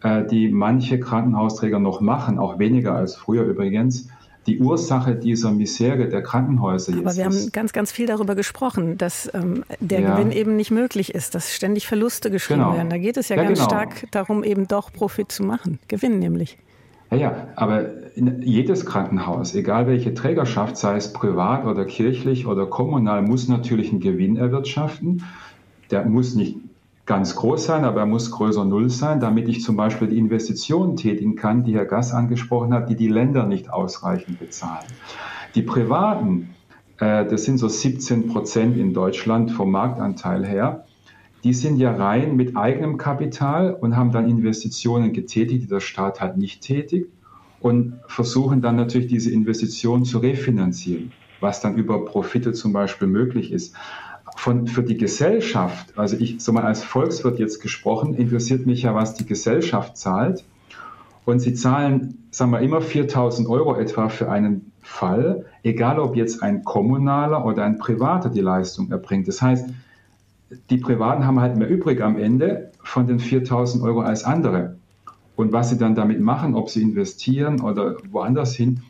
äh, die manche Krankenhausträger noch machen, auch weniger als früher übrigens, die Ursache dieser Misere der Krankenhäuser jetzt Aber wir ist. haben ganz, ganz viel darüber gesprochen, dass ähm, der ja. Gewinn eben nicht möglich ist, dass ständig Verluste geschrieben genau. werden. Da geht es ja, ja ganz genau. stark darum, eben doch Profit zu machen. Gewinn nämlich. Ja, ja, aber jedes Krankenhaus, egal welche Trägerschaft, sei es privat oder kirchlich oder kommunal, muss natürlich einen Gewinn erwirtschaften. Der muss nicht ganz groß sein, aber er muss größer Null sein, damit ich zum Beispiel die Investitionen tätigen kann, die Herr Gass angesprochen hat, die die Länder nicht ausreichend bezahlen. Die Privaten, äh, das sind so 17 Prozent in Deutschland vom Marktanteil her, die sind ja rein mit eigenem Kapital und haben dann Investitionen getätigt, die der Staat halt nicht tätigt und versuchen dann natürlich diese Investitionen zu refinanzieren, was dann über Profite zum Beispiel möglich ist von, für die Gesellschaft, also ich so mal als Volkswirt jetzt gesprochen, interessiert mich ja, was die Gesellschaft zahlt. Und sie zahlen, sagen wir, immer 4000 Euro etwa für einen Fall, egal ob jetzt ein kommunaler oder ein privater die Leistung erbringt. Das heißt, die Privaten haben halt mehr übrig am Ende von den 4000 Euro als andere. Und was sie dann damit machen, ob sie investieren oder woanders hin,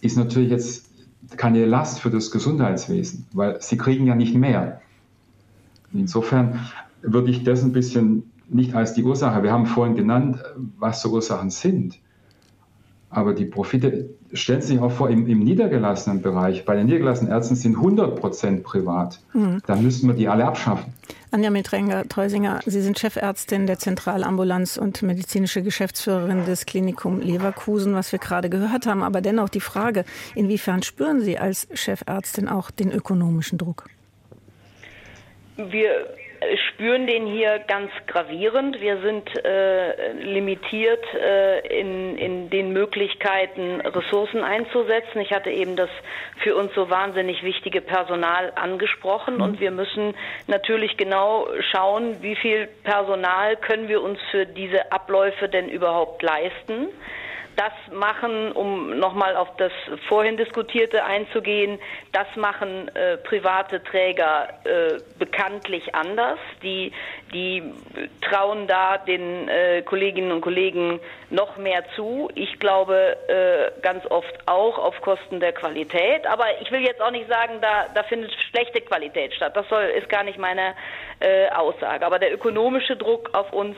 ist natürlich jetzt keine Last für das Gesundheitswesen, weil sie kriegen ja nicht mehr. Insofern würde ich das ein bisschen nicht als die Ursache, wir haben vorhin genannt, was so Ursachen sind. Aber die Profite, stellen Sie sich auch vor, im, im, niedergelassenen Bereich, bei den niedergelassenen Ärzten sind 100 Prozent privat. Mhm. Da müssten wir die alle abschaffen. Anja Mitrenger-Teusinger, Sie sind Chefärztin der Zentralambulanz und medizinische Geschäftsführerin des Klinikum Leverkusen, was wir gerade gehört haben. Aber dennoch die Frage, inwiefern spüren Sie als Chefärztin auch den ökonomischen Druck? Wir spüren den hier ganz gravierend. Wir sind äh, limitiert äh, in, in den Möglichkeiten, Ressourcen einzusetzen. Ich hatte eben das für uns so wahnsinnig wichtige Personal angesprochen mhm. und wir müssen natürlich genau schauen, wie viel Personal können wir uns für diese Abläufe denn überhaupt leisten das machen, um nochmal auf das vorhin diskutierte einzugehen, das machen äh, private Träger äh, bekanntlich anders. Die, die trauen da den äh, Kolleginnen und Kollegen noch mehr zu. Ich glaube äh, ganz oft auch auf Kosten der Qualität. Aber ich will jetzt auch nicht sagen, da, da findet schlechte Qualität statt. Das soll, ist gar nicht meine äh, Aussage. Aber der ökonomische Druck auf uns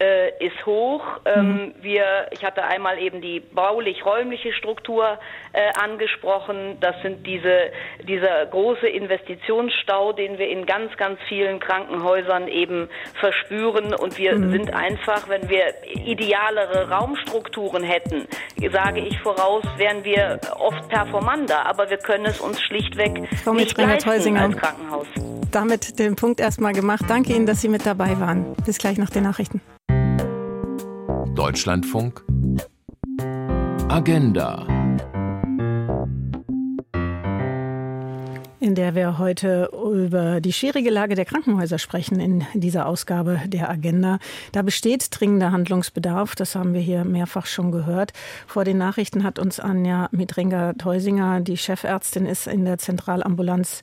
äh, ist hoch. Ähm, mhm. wir, ich hatte einmal eben die baulich-räumliche Struktur äh, angesprochen. Das sind diese, dieser große Investitionsstau, den wir in ganz, ganz vielen Krankenhäusern eben verspüren. Und wir mhm. sind einfach, wenn wir idealere Raumstrukturen hätten, sage ich voraus, wären wir oft performanter. Aber wir können es uns schlichtweg Frau nicht leisten als Krankenhaus. Damit den Punkt erstmal gemacht. Danke Ihnen, dass Sie mit dabei waren. Bis gleich nach den Nachrichten. Deutschlandfunk Agenda in der wir heute über die schwierige Lage der Krankenhäuser sprechen in dieser Ausgabe der Agenda. Da besteht dringender Handlungsbedarf, das haben wir hier mehrfach schon gehört. Vor den Nachrichten hat uns Anja Mitrenger-Teusinger, die Chefärztin ist in der Zentralambulanz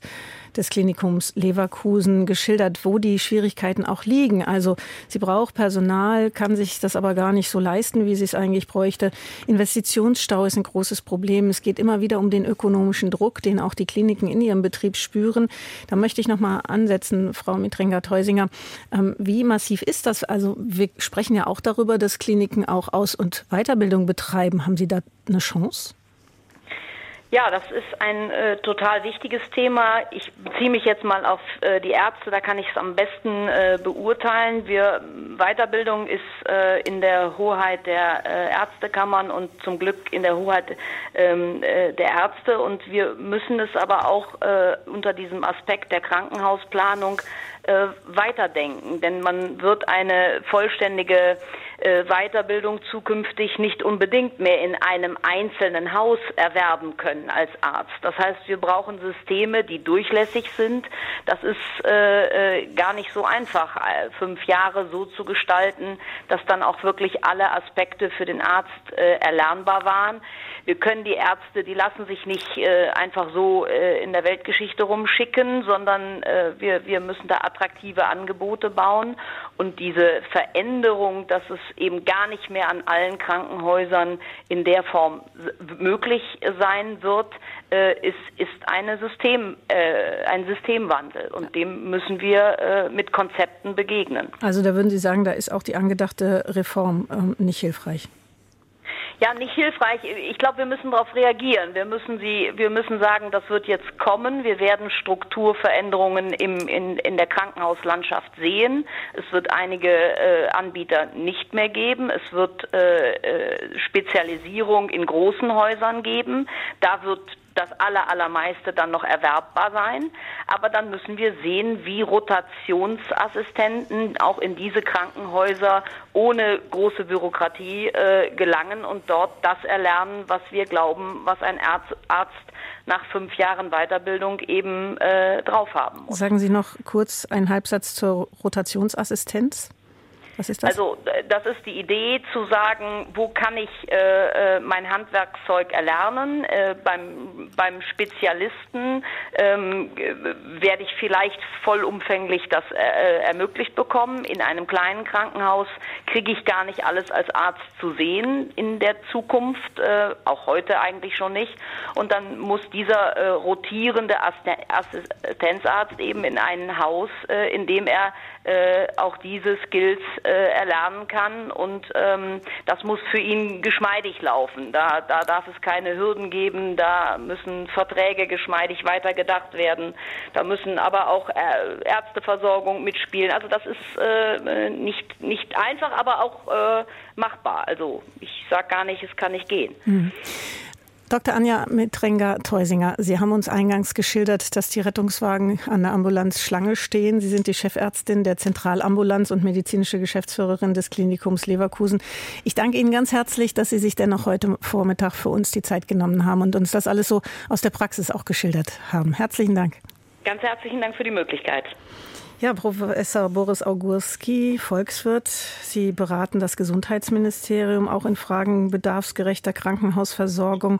des Klinikums Leverkusen geschildert, wo die Schwierigkeiten auch liegen. Also sie braucht Personal, kann sich das aber gar nicht so leisten, wie sie es eigentlich bräuchte. Investitionsstau ist ein großes Problem. Es geht immer wieder um den ökonomischen Druck, den auch die Kliniken in ihrem Betrieb spüren. Da möchte ich noch mal ansetzen, Frau Mitrenger-Teusinger. Ähm, wie massiv ist das? Also wir sprechen ja auch darüber, dass Kliniken auch Aus- und Weiterbildung betreiben. Haben Sie da eine Chance? Ja, das ist ein äh, total wichtiges Thema. Ich beziehe mich jetzt mal auf äh, die Ärzte, da kann ich es am besten äh, beurteilen. Wir Weiterbildung ist äh, in der Hoheit der äh, Ärztekammern und zum Glück in der Hoheit ähm, äh, der Ärzte und wir müssen es aber auch unter diesem Aspekt der Krankenhausplanung weiterdenken, denn man wird eine vollständige äh, Weiterbildung zukünftig nicht unbedingt mehr in einem einzelnen Haus erwerben können als Arzt. Das heißt, wir brauchen Systeme, die durchlässig sind. Das ist äh, äh, gar nicht so einfach, äh, fünf Jahre so zu gestalten, dass dann auch wirklich alle Aspekte für den Arzt äh, erlernbar waren. Wir können die Ärzte, die lassen sich nicht äh, einfach so äh, in der Weltgeschichte rumschicken, sondern äh, wir, wir müssen da attraktive Angebote bauen. Und diese Veränderung, dass es eben gar nicht mehr an allen Krankenhäusern in der Form möglich sein wird, äh, ist, ist eine System, äh, ein Systemwandel. Und dem müssen wir äh, mit Konzepten begegnen. Also da würden Sie sagen, da ist auch die angedachte Reform ähm, nicht hilfreich. Ja, nicht hilfreich. Ich glaube, wir müssen darauf reagieren. Wir müssen sie, wir müssen sagen, das wird jetzt kommen. Wir werden Strukturveränderungen im, in, in der Krankenhauslandschaft sehen. Es wird einige äh, Anbieter nicht mehr geben. Es wird äh, äh Spezialisierung in großen Häusern geben. Da wird das aller, allermeiste dann noch erwerbbar sein. Aber dann müssen wir sehen, wie Rotationsassistenten auch in diese Krankenhäuser ohne große Bürokratie äh, gelangen und dort das erlernen, was wir glauben, was ein Arzt, Arzt nach fünf Jahren Weiterbildung eben äh, drauf haben muss. Sagen Sie noch kurz einen Halbsatz zur Rotationsassistenz? Was ist das? Also das ist die Idee zu sagen, wo kann ich äh, äh, mein Handwerkszeug erlernen? Äh, beim, beim Spezialisten ähm, werde ich vielleicht vollumfänglich das äh, ermöglicht bekommen. In einem kleinen Krankenhaus kriege ich gar nicht alles als Arzt zu sehen in der Zukunft, äh, auch heute eigentlich schon nicht. Und dann muss dieser äh, rotierende Assistenzarzt eben in ein Haus, in dem er auch diese Skills äh, erlernen kann und ähm, das muss für ihn geschmeidig laufen. Da, da darf es keine Hürden geben, da müssen Verträge geschmeidig weitergedacht werden, da müssen aber auch äh, Ärzteversorgung mitspielen. Also das ist äh, nicht, nicht einfach, aber auch äh, machbar. Also ich sage gar nicht, es kann nicht gehen. Mhm. Dr. Anja Mitrenger-Teusinger, Sie haben uns eingangs geschildert, dass die Rettungswagen an der Ambulanz Schlange stehen. Sie sind die Chefärztin der Zentralambulanz und medizinische Geschäftsführerin des Klinikums Leverkusen. Ich danke Ihnen ganz herzlich, dass Sie sich dennoch heute Vormittag für uns die Zeit genommen haben und uns das alles so aus der Praxis auch geschildert haben. Herzlichen Dank. Ganz herzlichen Dank für die Möglichkeit. Ja, Professor Boris Augurski, Volkswirt. Sie beraten das Gesundheitsministerium auch in Fragen bedarfsgerechter Krankenhausversorgung.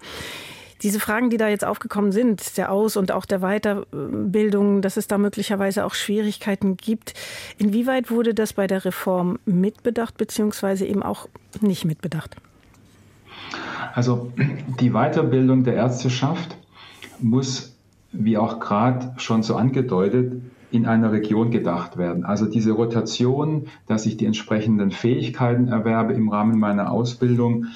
Diese Fragen, die da jetzt aufgekommen sind, der Aus- und auch der Weiterbildung, dass es da möglicherweise auch Schwierigkeiten gibt. Inwieweit wurde das bei der Reform mitbedacht, beziehungsweise eben auch nicht mitbedacht? Also die Weiterbildung der Ärzteschaft muss, wie auch gerade schon so angedeutet, in einer Region gedacht werden. Also diese Rotation, dass ich die entsprechenden Fähigkeiten erwerbe im Rahmen meiner Ausbildung,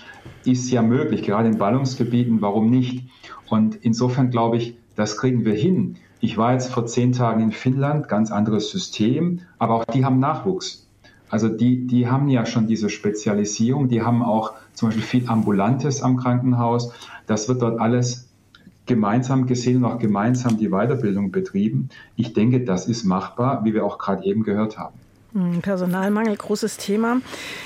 ist ja möglich, gerade in Ballungsgebieten, warum nicht? Und insofern glaube ich, das kriegen wir hin. Ich war jetzt vor zehn Tagen in Finnland, ganz anderes System, aber auch die haben Nachwuchs. Also die, die haben ja schon diese Spezialisierung, die haben auch zum Beispiel viel Ambulantes am Krankenhaus. Das wird dort alles gemeinsam gesehen und auch gemeinsam die Weiterbildung betrieben. Ich denke, das ist machbar, wie wir auch gerade eben gehört haben. Hm, Personalmangel, großes Thema.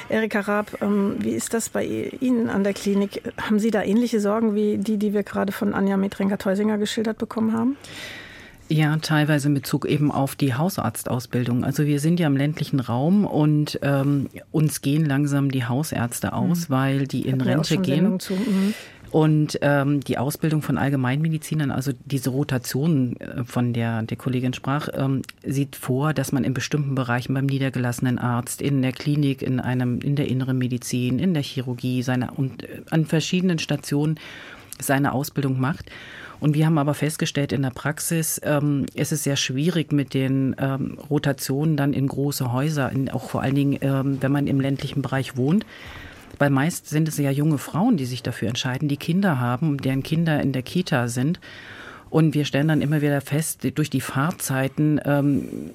Erika Raab, ähm, wie ist das bei Ihnen an der Klinik? Haben Sie da ähnliche Sorgen wie die, die wir gerade von Anja Metrenker-Teusinger geschildert bekommen haben? Ja, teilweise in Bezug eben auf die Hausarztausbildung. Also wir sind ja im ländlichen Raum und ähm, uns gehen langsam die Hausärzte aus, mhm. weil die in Rente gehen. Mhm. Und ähm, die Ausbildung von Allgemeinmedizinern, also diese Rotation, äh, von der der Kollegin sprach, ähm, sieht vor, dass man in bestimmten Bereichen beim niedergelassenen Arzt, in der Klinik, in einem, in der inneren Medizin, in der Chirurgie, seine, und äh, an verschiedenen Stationen seine Ausbildung macht. Und wir haben aber festgestellt in der Praxis, ähm, es ist sehr schwierig mit den ähm, Rotationen dann in große Häuser, in, auch vor allen Dingen, ähm, wenn man im ländlichen Bereich wohnt weil meist sind es ja junge Frauen, die sich dafür entscheiden, die Kinder haben, deren Kinder in der Kita sind. Und wir stellen dann immer wieder fest, durch die Fahrzeiten ähm,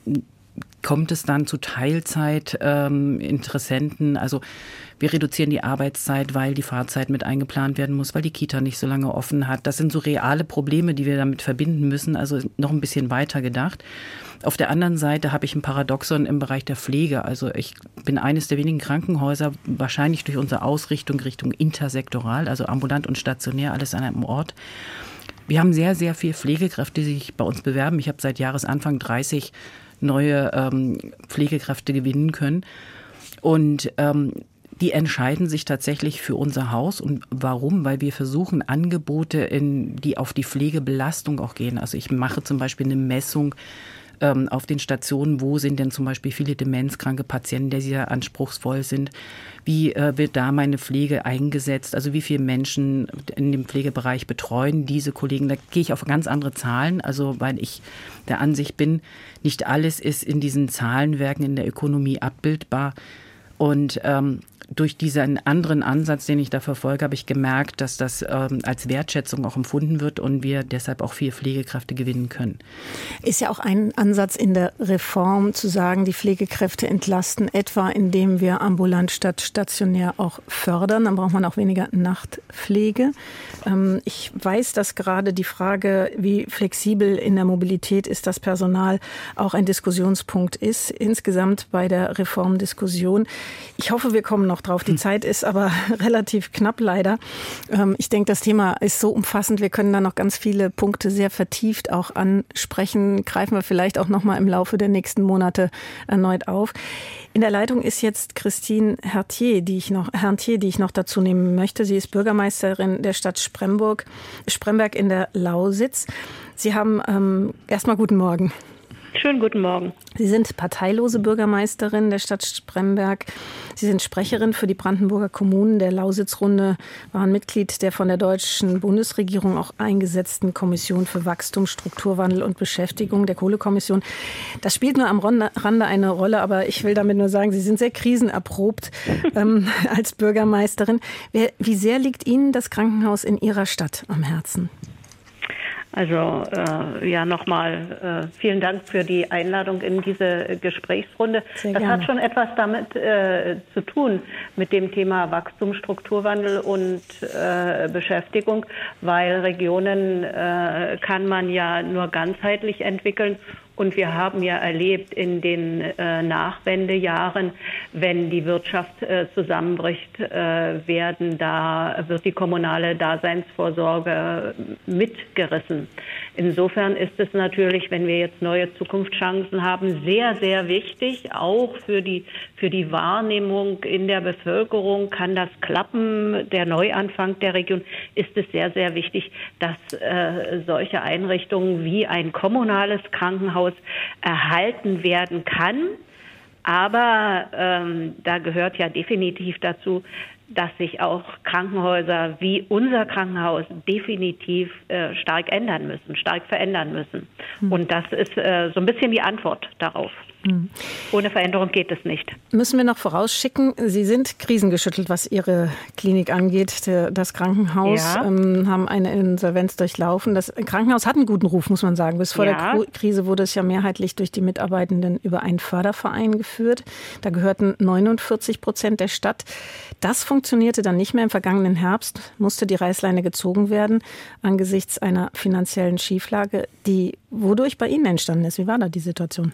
kommt es dann zu Teilzeit-Interessenten. Ähm, also wir reduzieren die Arbeitszeit, weil die Fahrzeit mit eingeplant werden muss, weil die Kita nicht so lange offen hat. Das sind so reale Probleme, die wir damit verbinden müssen. Also noch ein bisschen weiter gedacht. Auf der anderen Seite habe ich ein Paradoxon im Bereich der Pflege. Also ich bin eines der wenigen Krankenhäuser, wahrscheinlich durch unsere Ausrichtung Richtung intersektoral, also ambulant und stationär, alles an einem Ort. Wir haben sehr, sehr viele Pflegekräfte, die sich bei uns bewerben. Ich habe seit Jahresanfang 30 neue ähm, Pflegekräfte gewinnen können. Und ähm, die entscheiden sich tatsächlich für unser Haus. Und warum? Weil wir versuchen, Angebote, in, die auf die Pflegebelastung auch gehen. Also ich mache zum Beispiel eine Messung ähm, auf den Stationen, wo sind denn zum Beispiel viele demenzkranke Patienten, die sehr anspruchsvoll sind. Wie äh, wird da meine Pflege eingesetzt? Also wie viele Menschen in dem Pflegebereich betreuen diese Kollegen? Da gehe ich auf ganz andere Zahlen, also weil ich der Ansicht bin, nicht alles ist in diesen Zahlenwerken in der Ökonomie abbildbar. Und ähm, durch diesen anderen Ansatz, den ich da verfolge, habe ich gemerkt, dass das ähm, als Wertschätzung auch empfunden wird und wir deshalb auch viel Pflegekräfte gewinnen können. Ist ja auch ein Ansatz in der Reform zu sagen, die Pflegekräfte entlasten, etwa indem wir ambulant statt stationär auch fördern. Dann braucht man auch weniger Nachtpflege. Ähm, ich weiß, dass gerade die Frage, wie flexibel in der Mobilität ist das Personal, auch ein Diskussionspunkt ist. Insgesamt bei der Reformdiskussion. Ich hoffe, wir kommen noch drauf. Die hm. Zeit ist aber relativ knapp leider. Ähm, ich denke, das Thema ist so umfassend. Wir können da noch ganz viele Punkte sehr vertieft auch ansprechen. Greifen wir vielleicht auch noch mal im Laufe der nächsten Monate erneut auf. In der Leitung ist jetzt Christine Hertier, die ich noch, Hertier, die ich noch dazu nehmen möchte. Sie ist Bürgermeisterin der Stadt Spremburg, Spremberg in der Lausitz. Sie haben ähm, erstmal guten Morgen. Schönen guten Morgen. Sie sind parteilose Bürgermeisterin der Stadt Spremberg. Sie sind Sprecherin für die Brandenburger Kommunen der Lausitzrunde, waren Mitglied der von der deutschen Bundesregierung auch eingesetzten Kommission für Wachstum, Strukturwandel und Beschäftigung, der Kohlekommission. Das spielt nur am Rande eine Rolle, aber ich will damit nur sagen, Sie sind sehr krisenerprobt ähm, als Bürgermeisterin. Wie sehr liegt Ihnen das Krankenhaus in Ihrer Stadt am Herzen? Also äh, ja, nochmal äh, vielen Dank für die Einladung in diese Gesprächsrunde. Sehr das gerne. hat schon etwas damit äh, zu tun mit dem Thema Wachstum, Strukturwandel und äh, Beschäftigung, weil Regionen äh, kann man ja nur ganzheitlich entwickeln und wir haben ja erlebt in den äh, Nachwendejahren, wenn die Wirtschaft äh, zusammenbricht, äh, werden da wird die kommunale Daseinsvorsorge mitgerissen. Insofern ist es natürlich, wenn wir jetzt neue Zukunftschancen haben, sehr, sehr wichtig, auch für die, für die Wahrnehmung in der Bevölkerung, kann das klappen, der Neuanfang der Region, ist es sehr, sehr wichtig, dass äh, solche Einrichtungen wie ein kommunales Krankenhaus erhalten werden kann. Aber ähm, da gehört ja definitiv dazu, dass sich auch Krankenhäuser wie unser Krankenhaus definitiv äh, stark ändern müssen, stark verändern müssen. Hm. Und das ist äh, so ein bisschen die Antwort darauf. Hm. Ohne Veränderung geht es nicht. Müssen wir noch vorausschicken, Sie sind krisengeschüttelt, was Ihre Klinik angeht. Das Krankenhaus ja. ähm, haben eine Insolvenz durchlaufen. Das Krankenhaus hat einen guten Ruf, muss man sagen. Bis vor ja. der Krise wurde es ja mehrheitlich durch die Mitarbeitenden über einen Förderverein geführt. Da gehörten 49 Prozent der Stadt. Das funktionierte dann nicht mehr. Im vergangenen Herbst musste die Reißleine gezogen werden angesichts einer finanziellen Schieflage, die wodurch bei Ihnen entstanden ist. Wie war da die Situation?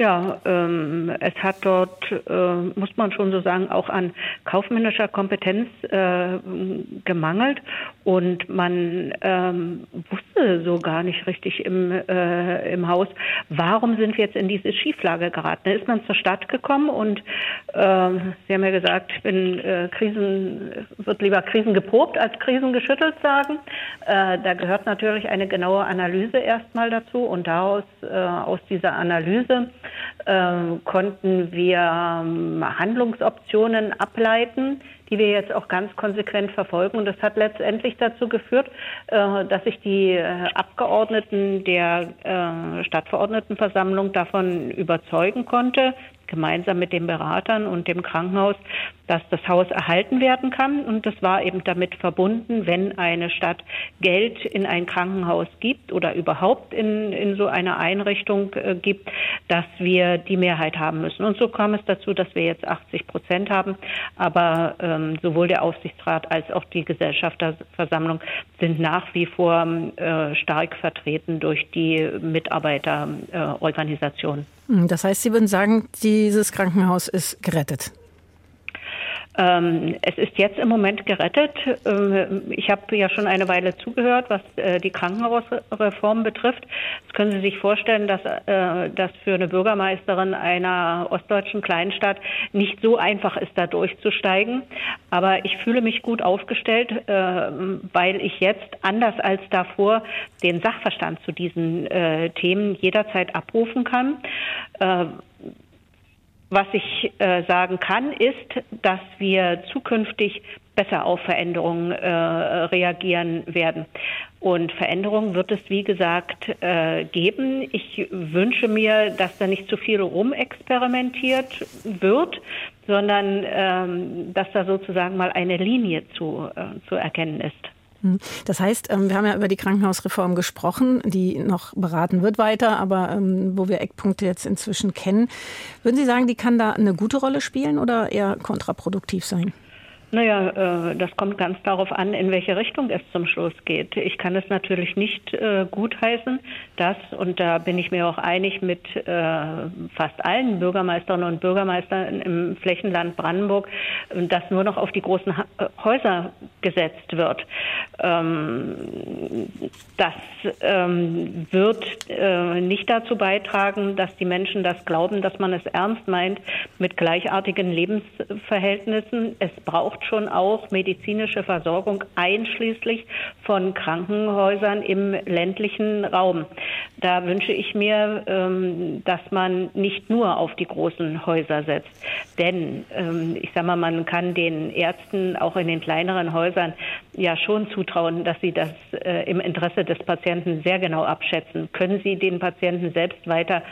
Ja, ähm, es hat dort, äh, muss man schon so sagen, auch an kaufmännischer Kompetenz äh, gemangelt und man ähm, wusste so gar nicht richtig im, äh, im Haus, warum sind wir jetzt in diese Schieflage geraten. Da ist man zur Stadt gekommen und äh, Sie haben ja gesagt, ich bin äh, Krisen, wird lieber Krisen geprobt als Krisen geschüttelt sagen. Äh, da gehört natürlich eine genaue Analyse erstmal dazu und daraus, äh, aus dieser Analyse äh, konnten wir ähm, Handlungsoptionen ableiten, die wir jetzt auch ganz konsequent verfolgen. Und das hat letztendlich dazu geführt, äh, dass sich die äh, Abgeordneten der äh, Stadtverordnetenversammlung davon überzeugen konnte, gemeinsam mit den Beratern und dem Krankenhaus, dass das Haus erhalten werden kann. Und das war eben damit verbunden, wenn eine Stadt Geld in ein Krankenhaus gibt oder überhaupt in, in so eine Einrichtung äh, gibt, dass wir die Mehrheit haben müssen. Und so kam es dazu, dass wir jetzt 80 Prozent haben. Aber ähm, sowohl der Aufsichtsrat als auch die Gesellschafterversammlung sind nach wie vor äh, stark vertreten durch die Mitarbeiterorganisationen. Äh, das heißt, Sie würden sagen, dieses Krankenhaus ist gerettet. Ähm, es ist jetzt im Moment gerettet. Ähm, ich habe ja schon eine Weile zugehört, was äh, die Krankenhausreform betrifft. Jetzt können Sie sich vorstellen, dass äh, das für eine Bürgermeisterin einer ostdeutschen Kleinstadt nicht so einfach ist, da durchzusteigen. Aber ich fühle mich gut aufgestellt, äh, weil ich jetzt anders als davor den Sachverstand zu diesen äh, Themen jederzeit abrufen kann. Was ich äh, sagen kann, ist, dass wir zukünftig besser auf Veränderungen äh, reagieren werden. Und Veränderungen wird es, wie gesagt, äh, geben. Ich wünsche mir, dass da nicht zu viel rumexperimentiert wird, sondern ähm, dass da sozusagen mal eine Linie zu, äh, zu erkennen ist. Hm. Das heißt, ähm, wir haben ja über die Krankenhausreform gesprochen, die noch beraten wird weiter, aber ähm, wo wir Eckpunkte jetzt inzwischen kennen. Würden Sie sagen, die kann da eine gute Rolle spielen oder eher kontraproduktiv sein? Naja, äh, das kommt ganz darauf an, in welche Richtung es zum Schluss geht. Ich kann es natürlich nicht äh, gutheißen, dass, und da bin ich mir auch einig mit äh, fast allen Bürgermeisterinnen und Bürgermeistern im Flächenland Brandenburg, dass nur noch auf die großen ha äh, Häuser gesetzt wird. Ähm, das ähm, wird äh, nicht dazu beitragen, dass die Menschen das glauben, dass man es ernst meint mit gleichartigen Lebensverhältnissen. Es braucht braucht schon auch medizinische Versorgung einschließlich von Krankenhäusern im ländlichen Raum. Da wünsche ich mir, ähm, dass man nicht nur auf die großen Häuser setzt. Denn ähm, ich sage mal, man kann den Ärzten auch in den kleineren Häusern ja schon zutrauen, dass sie das äh, im Interesse des Patienten sehr genau abschätzen. Können sie den Patienten selbst weiter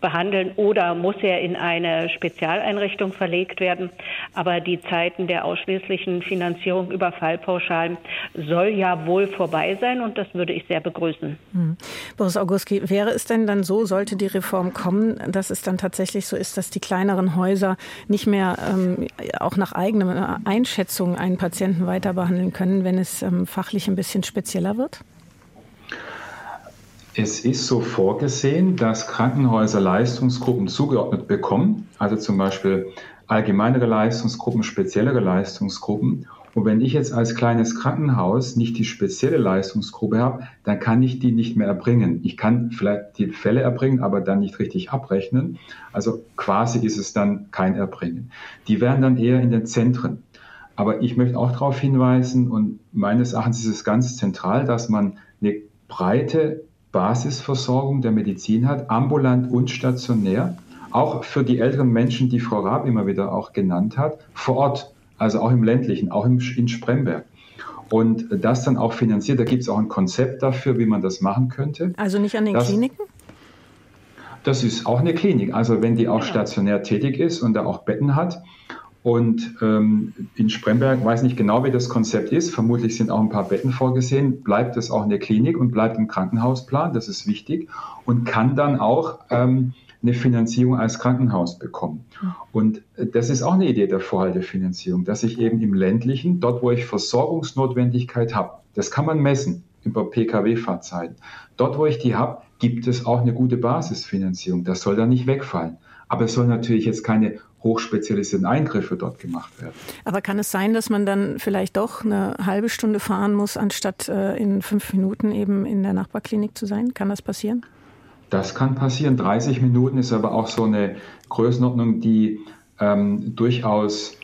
behandeln oder muss er in eine Spezialeinrichtung verlegt werden. Aber die Zeiten der ausschließlichen Finanzierung über Fallpauschalen soll ja wohl vorbei sein und das würde ich sehr begrüßen. Hm. Boris Augustki, wäre es denn dann so, sollte die Reform kommen, dass es dann tatsächlich so ist, dass die kleineren Häuser nicht mehr ähm, auch nach eigener Einschätzung einen Patienten weiter behandeln können, wenn es ähm, fachlich ein bisschen spezieller wird? Es ist so vorgesehen, dass Krankenhäuser Leistungsgruppen zugeordnet bekommen, also zum Beispiel allgemeinere Leistungsgruppen, speziellere Leistungsgruppen. Und wenn ich jetzt als kleines Krankenhaus nicht die spezielle Leistungsgruppe habe, dann kann ich die nicht mehr erbringen. Ich kann vielleicht die Fälle erbringen, aber dann nicht richtig abrechnen. Also quasi ist es dann kein Erbringen. Die werden dann eher in den Zentren. Aber ich möchte auch darauf hinweisen, und meines Erachtens ist es ganz zentral, dass man eine breite Basisversorgung der Medizin hat, ambulant und stationär, auch für die älteren Menschen, die Frau Raab immer wieder auch genannt hat, vor Ort, also auch im ländlichen, auch im, in Spremberg. Und das dann auch finanziert, da gibt es auch ein Konzept dafür, wie man das machen könnte. Also nicht an den das, Kliniken? Das ist auch eine Klinik. Also wenn die auch stationär tätig ist und da auch Betten hat und ähm, in Spremberg weiß nicht genau, wie das Konzept ist. Vermutlich sind auch ein paar Betten vorgesehen. Bleibt es auch in der Klinik und bleibt im Krankenhausplan. Das ist wichtig und kann dann auch ähm, eine Finanzierung als Krankenhaus bekommen. Und das ist auch eine Idee der Vorhaltefinanzierung, dass ich eben im ländlichen, dort wo ich Versorgungsnotwendigkeit habe, das kann man messen über Pkw-Fahrzeiten. Dort wo ich die habe, gibt es auch eine gute Basisfinanzierung. Das soll dann nicht wegfallen. Aber es soll natürlich jetzt keine hochspezialisierten Eingriffe dort gemacht werden. Aber kann es sein, dass man dann vielleicht doch eine halbe Stunde fahren muss, anstatt äh, in fünf Minuten eben in der Nachbarklinik zu sein? Kann das passieren? Das kann passieren. 30 Minuten ist aber auch so eine Größenordnung, die ähm, durchaus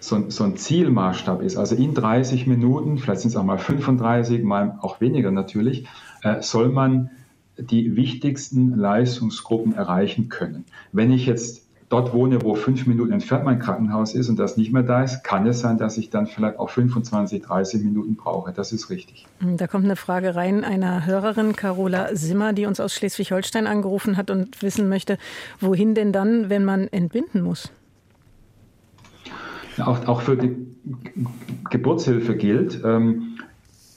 so, so, ein Zielmaßstab ist. Also in 30 Minuten, vielleicht sind es auch mal 35, mal auch weniger natürlich, äh, soll man die wichtigsten Leistungsgruppen erreichen können. Wenn ich jetzt dort wohne, wo fünf Minuten entfernt mein Krankenhaus ist und das nicht mehr da ist, kann es sein, dass ich dann vielleicht auch 25, 30 Minuten brauche. Das ist richtig. Da kommt eine Frage rein einer Hörerin, Carola Simmer, die uns aus Schleswig-Holstein angerufen hat und wissen möchte, wohin denn dann, wenn man entbinden muss? Auch, auch für die Geburtshilfe gilt, ähm,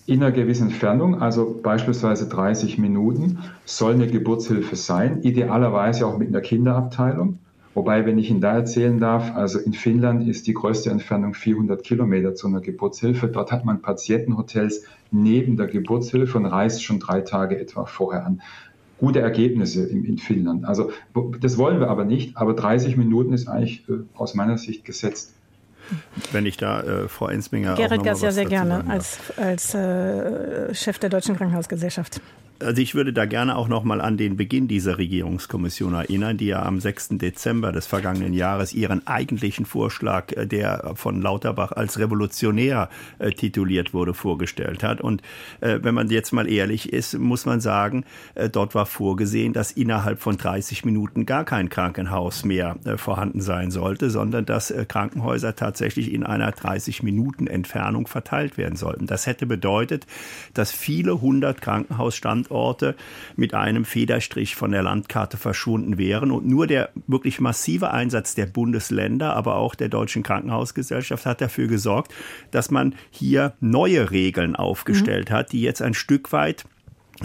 in einer gewissen Entfernung, also beispielsweise 30 Minuten, soll eine Geburtshilfe sein, idealerweise auch mit einer Kinderabteilung. Wobei, wenn ich Ihnen da erzählen darf, also in Finnland ist die größte Entfernung 400 Kilometer zu einer Geburtshilfe. Dort hat man Patientenhotels neben der Geburtshilfe und reist schon drei Tage etwa vorher an. Gute Ergebnisse in, in Finnland. Also das wollen wir aber nicht, aber 30 Minuten ist eigentlich äh, aus meiner Sicht gesetzt. Wenn ich da äh, Frau Ensminger. Gerrit Gass ja sehr gerne als, als äh, Chef der Deutschen Krankenhausgesellschaft. Also ich würde da gerne auch noch mal an den Beginn dieser Regierungskommission erinnern, die ja am 6. Dezember des vergangenen Jahres ihren eigentlichen Vorschlag, äh, der von Lauterbach als revolutionär äh, tituliert wurde, vorgestellt hat. Und äh, wenn man jetzt mal ehrlich ist, muss man sagen, dort war vorgesehen, dass innerhalb von 30 Minuten gar kein Krankenhaus mehr vorhanden sein sollte, sondern dass Krankenhäuser tatsächlich in einer 30 Minuten Entfernung verteilt werden sollten. Das hätte bedeutet, dass viele hundert Krankenhausstandorte Standorte mit einem Federstrich von der Landkarte verschwunden wären. Und nur der wirklich massive Einsatz der Bundesländer, aber auch der Deutschen Krankenhausgesellschaft hat dafür gesorgt, dass man hier neue Regeln aufgestellt mhm. hat, die jetzt ein Stück weit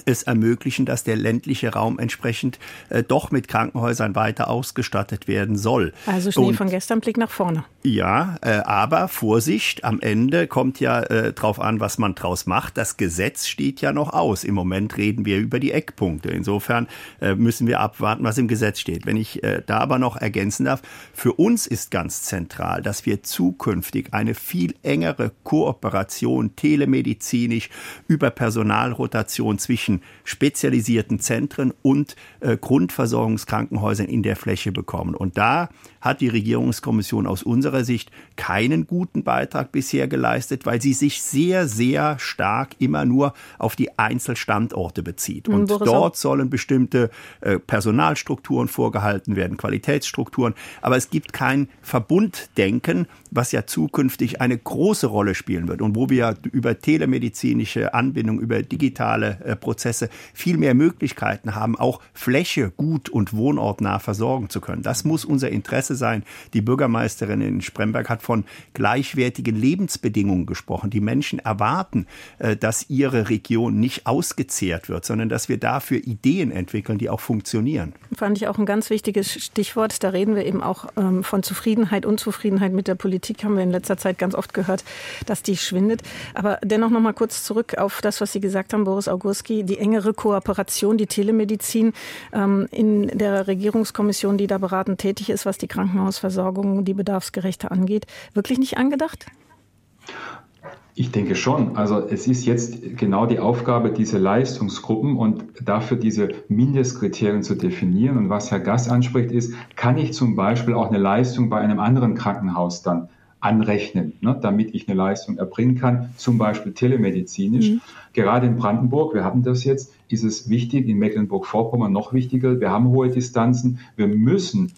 es ermöglichen, dass der ländliche Raum entsprechend äh, doch mit Krankenhäusern weiter ausgestattet werden soll. Also Schnee Und, von gestern, Blick nach vorne. Ja, äh, aber Vorsicht, am Ende kommt ja äh, drauf an, was man draus macht. Das Gesetz steht ja noch aus. Im Moment reden wir über die Eckpunkte. Insofern äh, müssen wir abwarten, was im Gesetz steht. Wenn ich äh, da aber noch ergänzen darf, für uns ist ganz zentral, dass wir zukünftig eine viel engere Kooperation telemedizinisch über Personalrotation zwischen zwischen spezialisierten Zentren und äh, Grundversorgungskrankenhäusern in der Fläche bekommen. Und da hat die Regierungskommission aus unserer Sicht keinen guten Beitrag bisher geleistet, weil sie sich sehr, sehr stark immer nur auf die Einzelstandorte bezieht. Und Boris dort sollen bestimmte äh, Personalstrukturen vorgehalten werden, Qualitätsstrukturen. Aber es gibt kein Verbunddenken, was ja zukünftig eine große Rolle spielen wird und wo wir über telemedizinische Anbindung, über digitale äh, Prozesse viel mehr Möglichkeiten haben, auch Fläche gut und wohnortnah versorgen zu können. Das muss unser Interesse Interesse sein. Die Bürgermeisterin in Spremberg hat von gleichwertigen Lebensbedingungen gesprochen. Die Menschen erwarten, äh, dass ihre Region nicht ausgezehrt wird, sondern dass wir dafür Ideen entwickeln, die auch funktionieren. Fand ich auch ein ganz wichtiges Stichwort. Da reden wir eben auch ähm, von Zufriedenheit, Unzufriedenheit mit der Politik. Haben wir in letzter Zeit ganz oft gehört, dass die schwindet. Aber dennoch noch mal kurz zurück auf das, was Sie gesagt haben, Boris Augurski, die engere Kooperation, die Telemedizin ähm, in der Regierungskommission, die da beratend tätig ist, was die Kranken Krankenhausversorgung, die bedarfsgerechte angeht, wirklich nicht angedacht? Ich denke schon. Also es ist jetzt genau die Aufgabe, diese Leistungsgruppen und dafür diese Mindestkriterien zu definieren. Und was Herr Gass anspricht, ist, kann ich zum Beispiel auch eine Leistung bei einem anderen Krankenhaus dann anrechnen, ne, damit ich eine Leistung erbringen kann, zum Beispiel telemedizinisch. Mhm. Gerade in Brandenburg, wir hatten das jetzt, ist es wichtig, in Mecklenburg-Vorpommern noch wichtiger, wir haben hohe Distanzen, wir müssen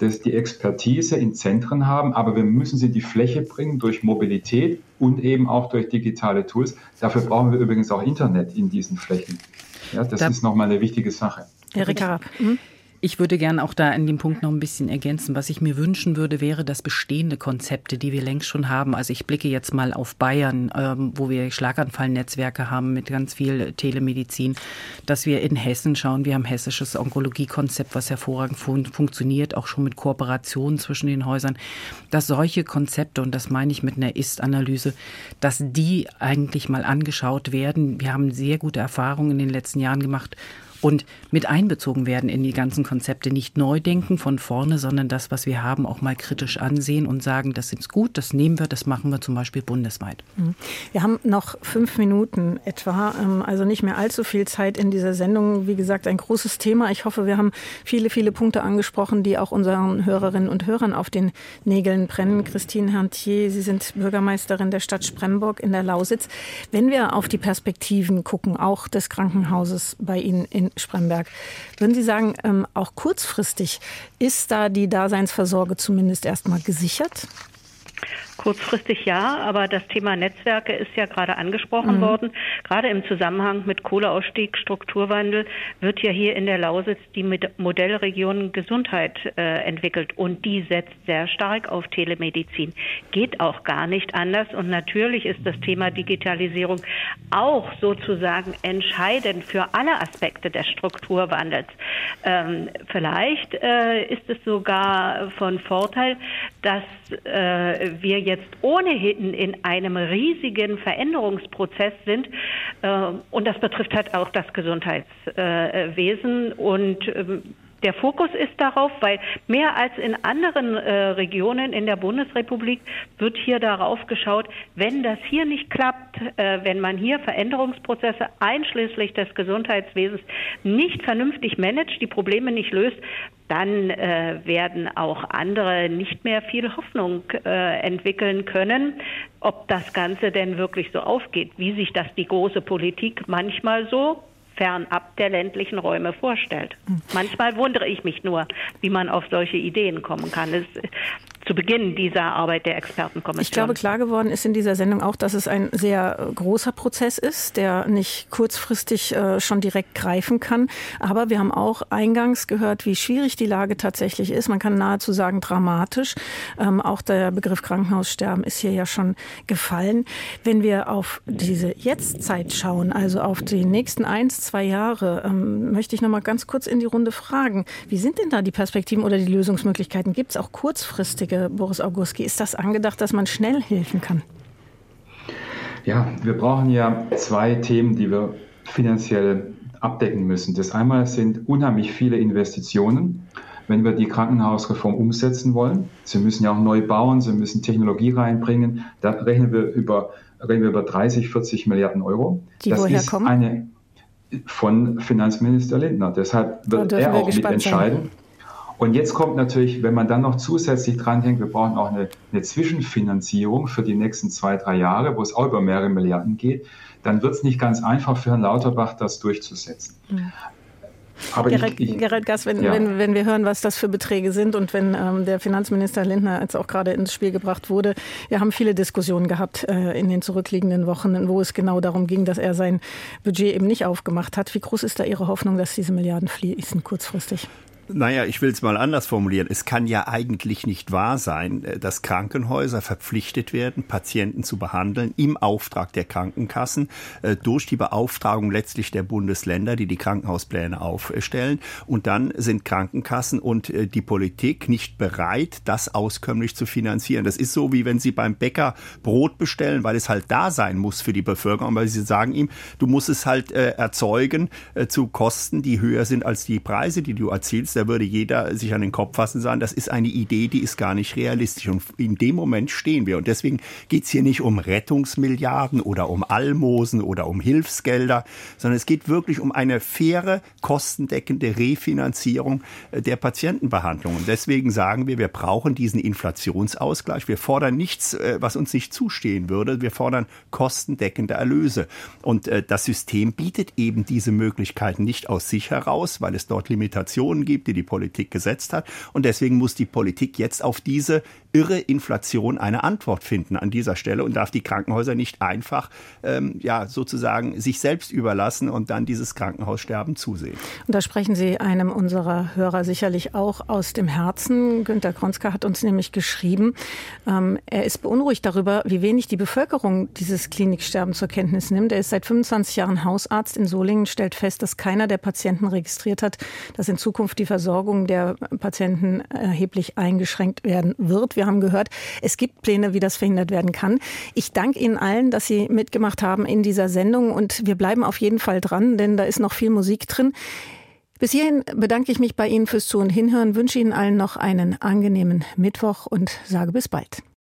dass die Expertise in Zentren haben, aber wir müssen sie in die Fläche bringen durch Mobilität und eben auch durch digitale Tools. Dafür brauchen wir übrigens auch Internet in diesen Flächen. Ja, das da ist nochmal eine wichtige Sache. Erika Rapp. Mhm. Ich würde gerne auch da in dem Punkt noch ein bisschen ergänzen. Was ich mir wünschen würde, wäre, dass bestehende Konzepte, die wir längst schon haben, also ich blicke jetzt mal auf Bayern, ähm, wo wir Schlaganfallnetzwerke haben mit ganz viel Telemedizin, dass wir in Hessen schauen, wir haben hessisches Onkologiekonzept, was hervorragend fun funktioniert, auch schon mit Kooperationen zwischen den Häusern, dass solche Konzepte, und das meine ich mit einer Ist-Analyse, dass die eigentlich mal angeschaut werden. Wir haben sehr gute Erfahrungen in den letzten Jahren gemacht, und mit einbezogen werden in die ganzen Konzepte. Nicht neu denken von vorne, sondern das, was wir haben, auch mal kritisch ansehen und sagen, das ist gut, das nehmen wir, das machen wir zum Beispiel bundesweit. Mhm. Wir haben noch fünf Minuten etwa, ähm, also nicht mehr allzu viel Zeit in dieser Sendung. Wie gesagt, ein großes Thema. Ich hoffe, wir haben viele, viele Punkte angesprochen, die auch unseren Hörerinnen und Hörern auf den Nägeln brennen. Christine Herntier, Sie sind Bürgermeisterin der Stadt Spremburg in der Lausitz. Wenn wir auf die Perspektiven gucken, auch des Krankenhauses bei Ihnen in Spremberg. Würden Sie sagen, ähm, auch kurzfristig ist da die Daseinsversorge zumindest erstmal gesichert? Kurzfristig ja, aber das Thema Netzwerke ist ja gerade angesprochen mhm. worden. Gerade im Zusammenhang mit Kohleausstieg, Strukturwandel wird ja hier in der Lausitz die Modellregion Gesundheit äh, entwickelt und die setzt sehr stark auf Telemedizin. Geht auch gar nicht anders und natürlich ist das Thema Digitalisierung auch sozusagen entscheidend für alle Aspekte des Strukturwandels. Ähm, vielleicht äh, ist es sogar von Vorteil, dass äh, wir jetzt ohnehin in einem riesigen Veränderungsprozess sind. Äh, und das betrifft halt auch das Gesundheitswesen. Und ähm, der Fokus ist darauf, weil mehr als in anderen äh, Regionen in der Bundesrepublik wird hier darauf geschaut, wenn das hier nicht klappt, äh, wenn man hier Veränderungsprozesse einschließlich des Gesundheitswesens nicht vernünftig managt, die Probleme nicht löst, dann äh, werden auch andere nicht mehr viel Hoffnung äh, entwickeln können, ob das Ganze denn wirklich so aufgeht, wie sich das die große Politik manchmal so fernab der ländlichen Räume vorstellt. Manchmal wundere ich mich nur, wie man auf solche Ideen kommen kann. Es, zu Beginn dieser Arbeit der Expertenkommission. Ich glaube, klar geworden ist in dieser Sendung auch, dass es ein sehr äh, großer Prozess ist, der nicht kurzfristig äh, schon direkt greifen kann. Aber wir haben auch eingangs gehört, wie schwierig die Lage tatsächlich ist. Man kann nahezu sagen dramatisch. Ähm, auch der Begriff Krankenhaussterben ist hier ja schon gefallen. Wenn wir auf diese Jetztzeit schauen, also auf die nächsten eins, zwei Jahre, ähm, möchte ich noch mal ganz kurz in die Runde fragen. Wie sind denn da die Perspektiven oder die Lösungsmöglichkeiten? Gibt es auch kurzfristige, Boris Augustki? Ist das angedacht, dass man schnell helfen kann? Ja, wir brauchen ja zwei Themen, die wir finanziell abdecken müssen. Das einmal sind unheimlich viele Investitionen, wenn wir die Krankenhausreform umsetzen wollen. Sie müssen ja auch neu bauen, sie müssen Technologie reinbringen. Da rechnen wir über, reden wir über 30, 40 Milliarden Euro. Die das woher ist kommen? eine von Finanzminister Lindner. Deshalb wird er wir auch mitentscheiden. sein. Und jetzt kommt natürlich, wenn man dann noch zusätzlich dranhängt, wir brauchen auch eine, eine Zwischenfinanzierung für die nächsten zwei, drei Jahre, wo es auch über mehrere Milliarden geht, dann wird es nicht ganz einfach für Herrn Lauterbach, das durchzusetzen. Aber ich, ich, Gerrit Gass, wenn, ja. wenn, wenn wir hören, was das für Beträge sind und wenn ähm, der Finanzminister Lindner jetzt auch gerade ins Spiel gebracht wurde, wir haben viele Diskussionen gehabt äh, in den zurückliegenden Wochen, wo es genau darum ging, dass er sein Budget eben nicht aufgemacht hat. Wie groß ist da Ihre Hoffnung, dass diese Milliarden fließen kurzfristig? Naja, ich will es mal anders formulieren. Es kann ja eigentlich nicht wahr sein, äh, dass Krankenhäuser verpflichtet werden, Patienten zu behandeln im Auftrag der Krankenkassen äh, durch die Beauftragung letztlich der Bundesländer, die die Krankenhauspläne aufstellen. Und dann sind Krankenkassen und äh, die Politik nicht bereit, das auskömmlich zu finanzieren. Das ist so, wie wenn Sie beim Bäcker Brot bestellen, weil es halt da sein muss für die Bevölkerung, weil Sie sagen ihm, du musst es halt erzeugen zu Kosten, die höher sind als die Preise, die du erzielst da würde jeder sich an den Kopf fassen und sagen, das ist eine Idee, die ist gar nicht realistisch. Und in dem Moment stehen wir. Und deswegen geht es hier nicht um Rettungsmilliarden oder um Almosen oder um Hilfsgelder, sondern es geht wirklich um eine faire, kostendeckende Refinanzierung äh, der Patientenbehandlung. Und deswegen sagen wir, wir brauchen diesen Inflationsausgleich. Wir fordern nichts, äh, was uns nicht zustehen würde. Wir fordern kostendeckende Erlöse. Und äh, das System bietet eben diese Möglichkeiten nicht aus sich heraus, weil es dort Limitationen gibt, die die Politik gesetzt hat. Und deswegen muss die Politik jetzt auf diese irre Inflation eine Antwort finden an dieser Stelle und darf die Krankenhäuser nicht einfach ähm, ja sozusagen sich selbst überlassen und dann dieses Krankenhaussterben zusehen. Und da sprechen Sie einem unserer Hörer sicherlich auch aus dem Herzen. Günter Kronska hat uns nämlich geschrieben, ähm, er ist beunruhigt darüber, wie wenig die Bevölkerung dieses Kliniksterben zur Kenntnis nimmt. Er ist seit 25 Jahren Hausarzt in Solingen, stellt fest, dass keiner der Patienten registriert hat, dass in Zukunft die Versorgung der Patienten erheblich eingeschränkt werden wird. Wir haben gehört, es gibt Pläne, wie das verhindert werden kann. Ich danke Ihnen allen, dass Sie mitgemacht haben in dieser Sendung und wir bleiben auf jeden Fall dran, denn da ist noch viel Musik drin. Bis hierhin bedanke ich mich bei Ihnen fürs Zu- und Hinhören, wünsche Ihnen allen noch einen angenehmen Mittwoch und sage bis bald.